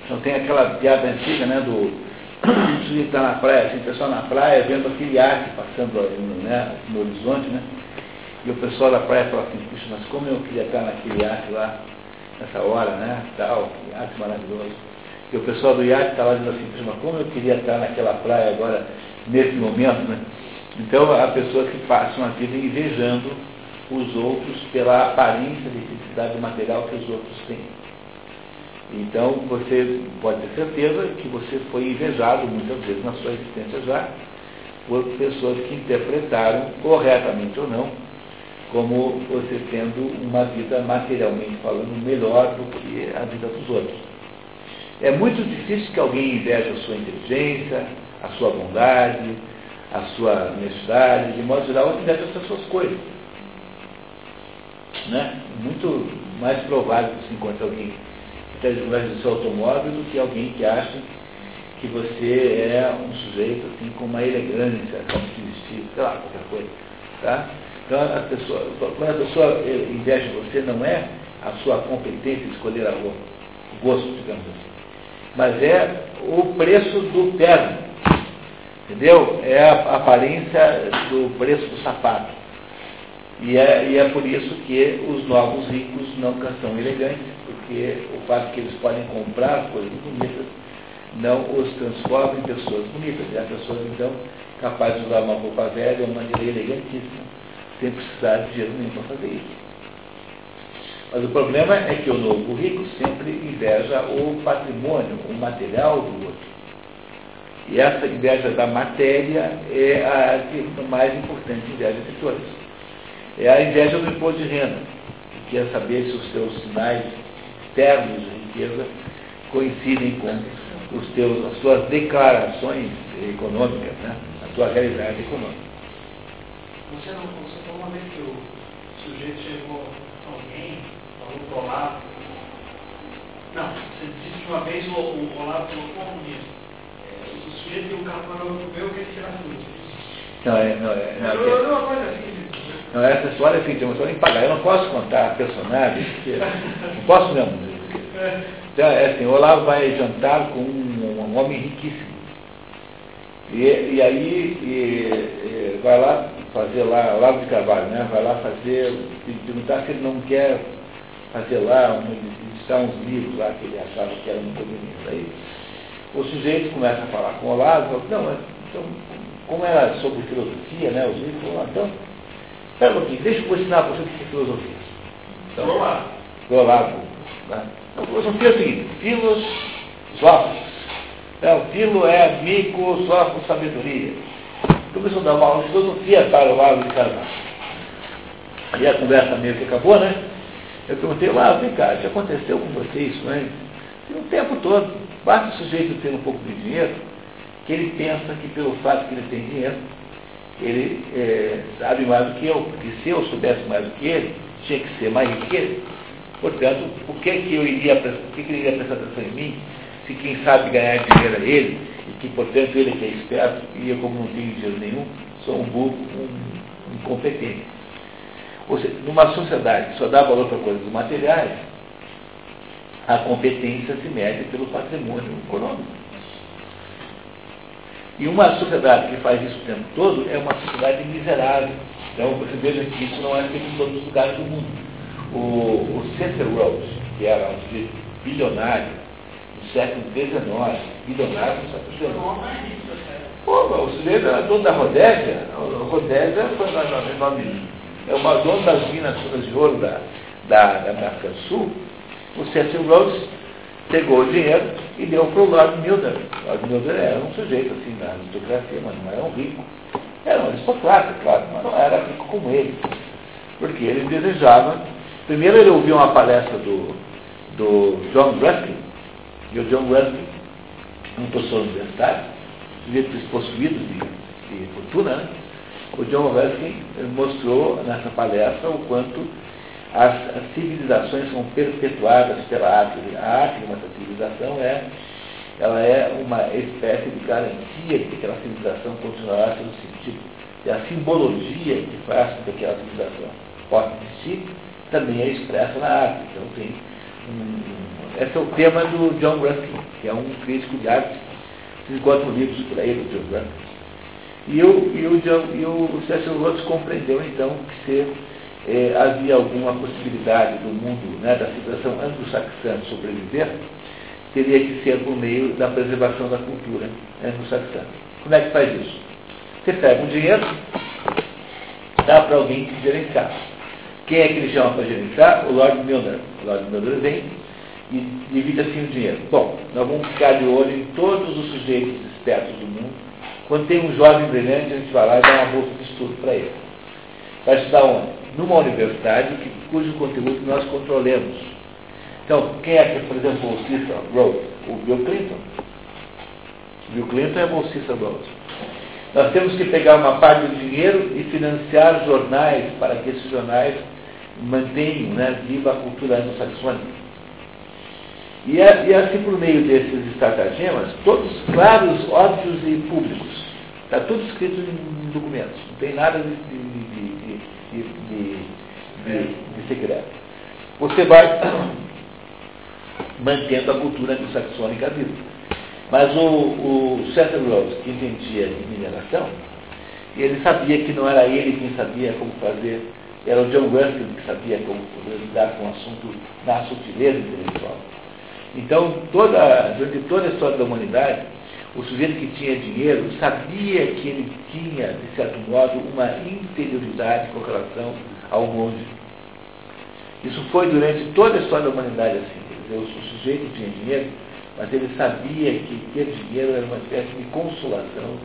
Então tem aquela piada antiga, né, do sujeito está na praia, assim, o pessoal na praia vendo aquele arte passando né, no horizonte, né? E o pessoal da praia fala assim, puxa, mas como eu queria estar naquele arte lá, nessa hora, né? Tal, arte maravilhoso. E o pessoal do iate estava dizendo assim, mas como eu queria estar naquela praia agora, nesse momento, né? Então a pessoa que passa uma vida invejando os outros pela aparência de felicidade material que os outros têm. Então você pode ter certeza que você foi invejado muitas vezes na sua existência já por pessoas que interpretaram, corretamente ou não, como você tendo uma vida materialmente falando melhor do que a vida dos outros. É muito difícil que alguém inveje a sua inteligência, a sua bondade, a sua honestidade, de modo geral, inveja as suas coisas. Né? Muito mais provável que se encontre alguém que inveja do seu automóvel do que alguém que acha que você é um sujeito assim, com uma elegância, como se vestir, sei lá, qualquer coisa. Tá? Então, a pessoa, quando a pessoa inveja você, não é a sua competência de escolher a roupa, o gosto, digamos assim, mas é o preço do terno, entendeu? É a aparência do preço do sapato. E é, e é por isso que os novos ricos nunca são elegantes, porque o fato que eles podem comprar coisas bonitas não os transforma em pessoas bonitas. E há pessoas, então, capazes de usar uma roupa velha uma maneira elegantíssima sem precisar de dinheiro nenhum para fazer isso. Mas o problema é que o novo rico sempre inveja o patrimônio, o material do outro. E essa inveja da matéria é a mais importante inveja de todas. É a inveja do imposto de renda, que quer saber se os seus sinais externos de riqueza coincidem com os teus, as suas declarações econômicas, né? a tua realidade econômica. Você não, falou uma vez que o sujeito chegou Olavo. Não, você disse que uma vez o, o Olavo falou, isso? É, o sujeito tem um para o meu que ele tira tudo. Não, é, não, é, não, é, é assim. Não, essa história assim, tem uma história impagável. Eu não posso contar personagens, não posso mesmo. Então, é assim, o Olavo vai jantar com um, um homem riquíssimo. E, e aí e, e vai lá fazer lá, Olavo de Carvalho, né? Vai lá fazer, perguntar se ele não quer fazer lá, editar uns livros lá que ele achava que era muito bonito. Aí o sujeito começa a falar com o Olavo, fala, não, então, como era sobre filosofia, né? Os livros, falou, então, espera um pouquinho, deixa eu ensinar para você o que é filosofia. Então, Olavo. Olavo. Né? Então, filosofia é o seguinte, filos, sófos. Então, filo é amigo, sófo, sabedoria começou a dar uma aula de filosofia para o Lavo de Carvalho. E a conversa meio que acabou, né? Eu perguntei, Lavo, vem cá, já aconteceu com você isso, né? E o tempo todo, basta o sujeito ter um pouco de dinheiro, que ele pensa que pelo fato que ele tem dinheiro, ele é, sabe mais do que eu, porque se eu soubesse mais do que ele, tinha que ser mais rico que ele. Portanto, por que, que eu iria, por que, que ele iria prestar atenção em mim, se quem sabe ganhar dinheiro é ele, que, portanto, ele que é esperto, e eu, como não tenho dinheiro nenhum, sou um burro, um incompetente. Ou seja, numa sociedade que só dá valor para coisas materiais, a competência se mede pelo patrimônio econômico. E uma sociedade que faz isso o tempo todo é uma sociedade miserável. Então, você veja que isso não é feito em todos os lugares do mundo. O, o Center Rhodes, que era um bilionário, século XIX, bilionário no século XIX. Pô, o sujeito era dono da Rodésia, a Rodésia foi o nome, é uma dona das minas de ouro da, da, da América do Sul. O Cecil Rhodes pegou o dinheiro e deu para o Lord Milner. Lord Milner era um sujeito assim na aristocracia, mas não era um rico. Era um aristocrata, claro, mas não era rico como ele. Porque ele desejava. Primeiro ele ouviu uma palestra do, do John Ruskin, e o John Ruskin, um professor universitário, sujeito despossuído de, de fortuna, né? O John Ruskin mostrou nessa palestra o quanto as, as, civilizações são perpetuadas pela arte. A arte de uma civilização é, ela é uma espécie de garantia de que aquela civilização continuará sendo sentido. E a simbologia que faz com que aquela civilização possa existir também é expressa na arte. Então tem um, esse é o tema do John Ruskin, que é um crítico de arte. Vocês encontram livros por aí do John Ruskin. E o, e o, e o Cecil Rhodes compreendeu então que se eh, havia alguma possibilidade do mundo, né, da civilização anglo-saxã sobreviver, teria que ser por meio da preservação da cultura anglo-saxã. Como é que faz isso? Você pega um dinheiro, dá para alguém gerenciar. Quem é que ele chama para gerenciar? O Lord Milner. O Lord Milner vem e divide assim o dinheiro. Bom, nós vamos ficar de olho em todos os sujeitos espertos do mundo. Quando tem um jovem brilhante, a gente vai lá e dá uma bolsa de estudo para ele. Vai estudar onde? Numa universidade que, cujo conteúdo nós controlemos. Então, quem é que, por exemplo, bolsista Rhodes? O Bill Clinton. Bill Clinton é bolsista Rhodes. Nós temos que pegar uma parte do dinheiro e financiar jornais para que esses jornais mantenham né, viva a cultura anglo-saxônica. E, é, e é assim, por meio desses estratagemas, todos claros, óbvios e públicos. Está tudo escrito em documentos. Não tem nada de, de, de, de secreto. Você vai mantendo a cultura anglo-saxônica viva. Mas o, o Cecil que entendia de mineração, ele sabia que não era ele quem sabia como fazer, era o John Ruskin que sabia como lidar com o assunto sutileza intelectual. Então, toda, durante toda a história da humanidade, o sujeito que tinha dinheiro sabia que ele tinha, de certo modo, uma interioridade com relação ao mundo. Isso foi durante toda a história da humanidade assim. O sujeito tinha dinheiro, mas ele sabia que ter dinheiro era uma espécie de consolação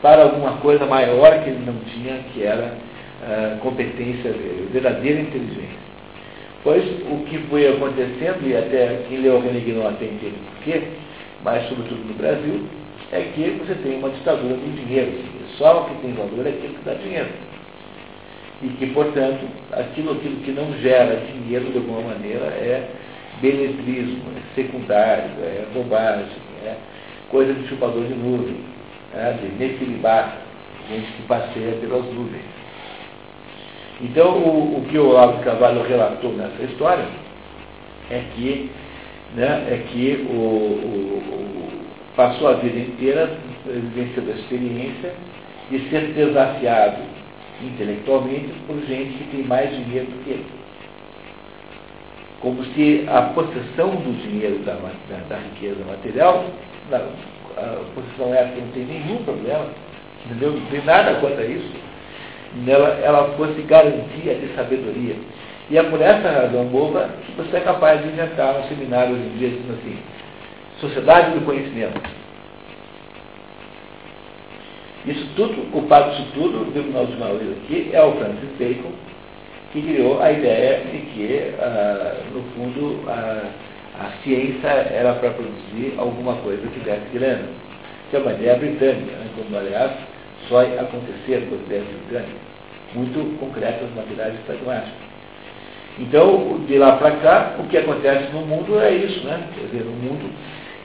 para alguma coisa maior que ele não tinha, que era uh, competência, verdadeira inteligência. Pois o que foi acontecendo, e até quem leu o René Guinness tem entende por quê, mas sobretudo no Brasil, é que você tem uma ditadura do dinheiro. Só o que tem valor é aquilo que dá dinheiro. E que, portanto, aquilo, aquilo que não gera dinheiro de alguma maneira é beletrismo, é secundário, é bobagem, é coisa de chupador de nuvem, é, de nefilibar, gente que passeia pelas nuvens. Então, o, o que o Olavo Carvalho relatou nessa história é que, né, é que o, o, o, passou a vida inteira vivenciando a experiência de ser desafiado intelectualmente por gente que tem mais dinheiro do que ele. Como se a possessão do dinheiro da, da, da riqueza material, a, a possessão essa não tem nenhum problema, entendeu? não tem nada contra isso, nela ela fosse garantia de sabedoria. E é por essa razão boba que você é capaz de inventar um seminário hoje em dia dizendo assim, sociedade do conhecimento. Isso tudo, o culpado disso tudo, viu nós de vez aqui, é o Francis Bacon, que criou a ideia de que, ah, no fundo, a, a ciência era para produzir alguma coisa que desse grana. Que é uma ideia britânica, né? como, aliás, só acontecer com as ideias britânicas, muito concretas, materiais e pragmáticas. Então, de lá para cá, o que acontece no mundo é isso, né? Quer dizer, no mundo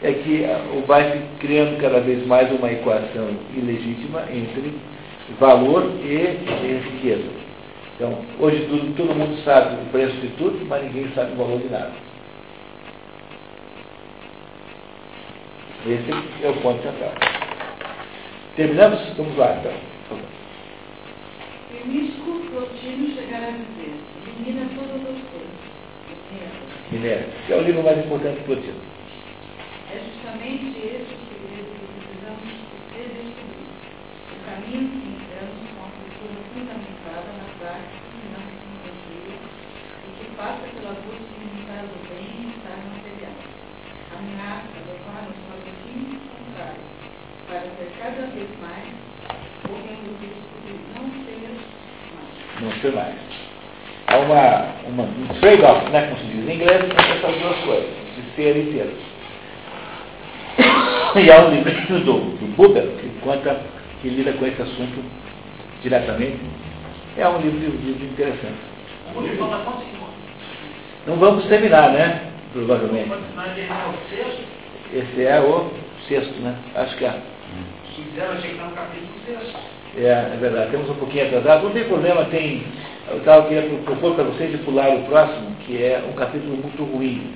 é que vai se criando cada vez mais uma equação ilegítima entre valor e, riqueza. Então, hoje tudo, todo mundo sabe o preço de tudo, mas ninguém sabe o valor de nada. Esse é o ponto central. Terminamos? Vamos lá, então. A dizer, combina todas as coisas. Minerva, que é o livro mais importante do eu. É justamente esse o segredo que precisamos redescobrir. O caminho que entramos com a cultura fundamentada na prática e não se e que passa pela busca limitar o bem e estar material. A ameaça levar-nos para o fim contrário, para ser cada vez mais, correndo o risco de não ser mais. Não ser mais. Há uma, uma, um trade-off, né, como se diz em inglês, entre essas duas coisas, de ser e ter. E há um livro do, do Buber que conta, que lida com esse assunto diretamente. É um livro, livro interessante. Livro Não vamos terminar, né? Provavelmente. Esse é o sexto, né? Acho que é. se quiser, eu achei que está no capítulo sexto. É, é verdade, temos um pouquinho atrasado. Não tem problema, tem. Eu tava, queria propor para vocês de pular o próximo, que é um capítulo muito ruim.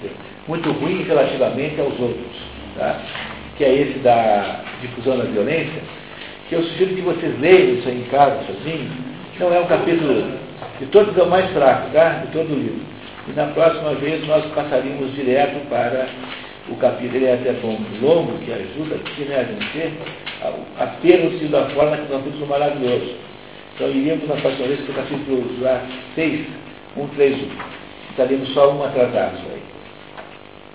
Muito ruim relativamente aos outros. Tá? Que é esse da difusão da violência, que eu sugiro que vocês leiam isso aí em casa, sozinhos. Não é um capítulo de todos é o mais fraco, tá? De todo o livro. E na próxima vez nós passaríamos direto para o capítulo, é até bom longo, que ajuda aqui né, a vencer, a, a ter o da forma que é um capítulo maravilhoso. Então iríamos na próxima vez para o capítulo lá 6, 1, 3, 1. Estaríamos só um atrasado aí.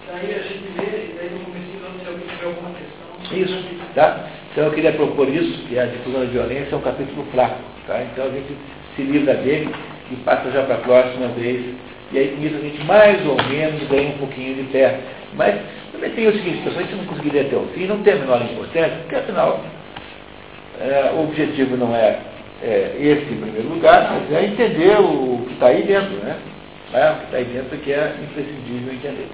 Daí a gente lê, e daí no começo do ano, se alguém tiver alguma questão. Isso, tá? Então eu queria propor isso, que a difusão da violência é um capítulo fraco, tá? Então a gente se livra dele e passa já para a próxima vez. E aí com isso a gente mais ou menos ganha um pouquinho de pé. Mas também tem o seguinte, pessoal, gente não conseguiria até o fim, não tem a menor importância, porque afinal é, o objetivo não é, é, esse em primeiro lugar, mas é entender o que está aí dentro, né? É, o que está aí dentro que é imprescindível entender.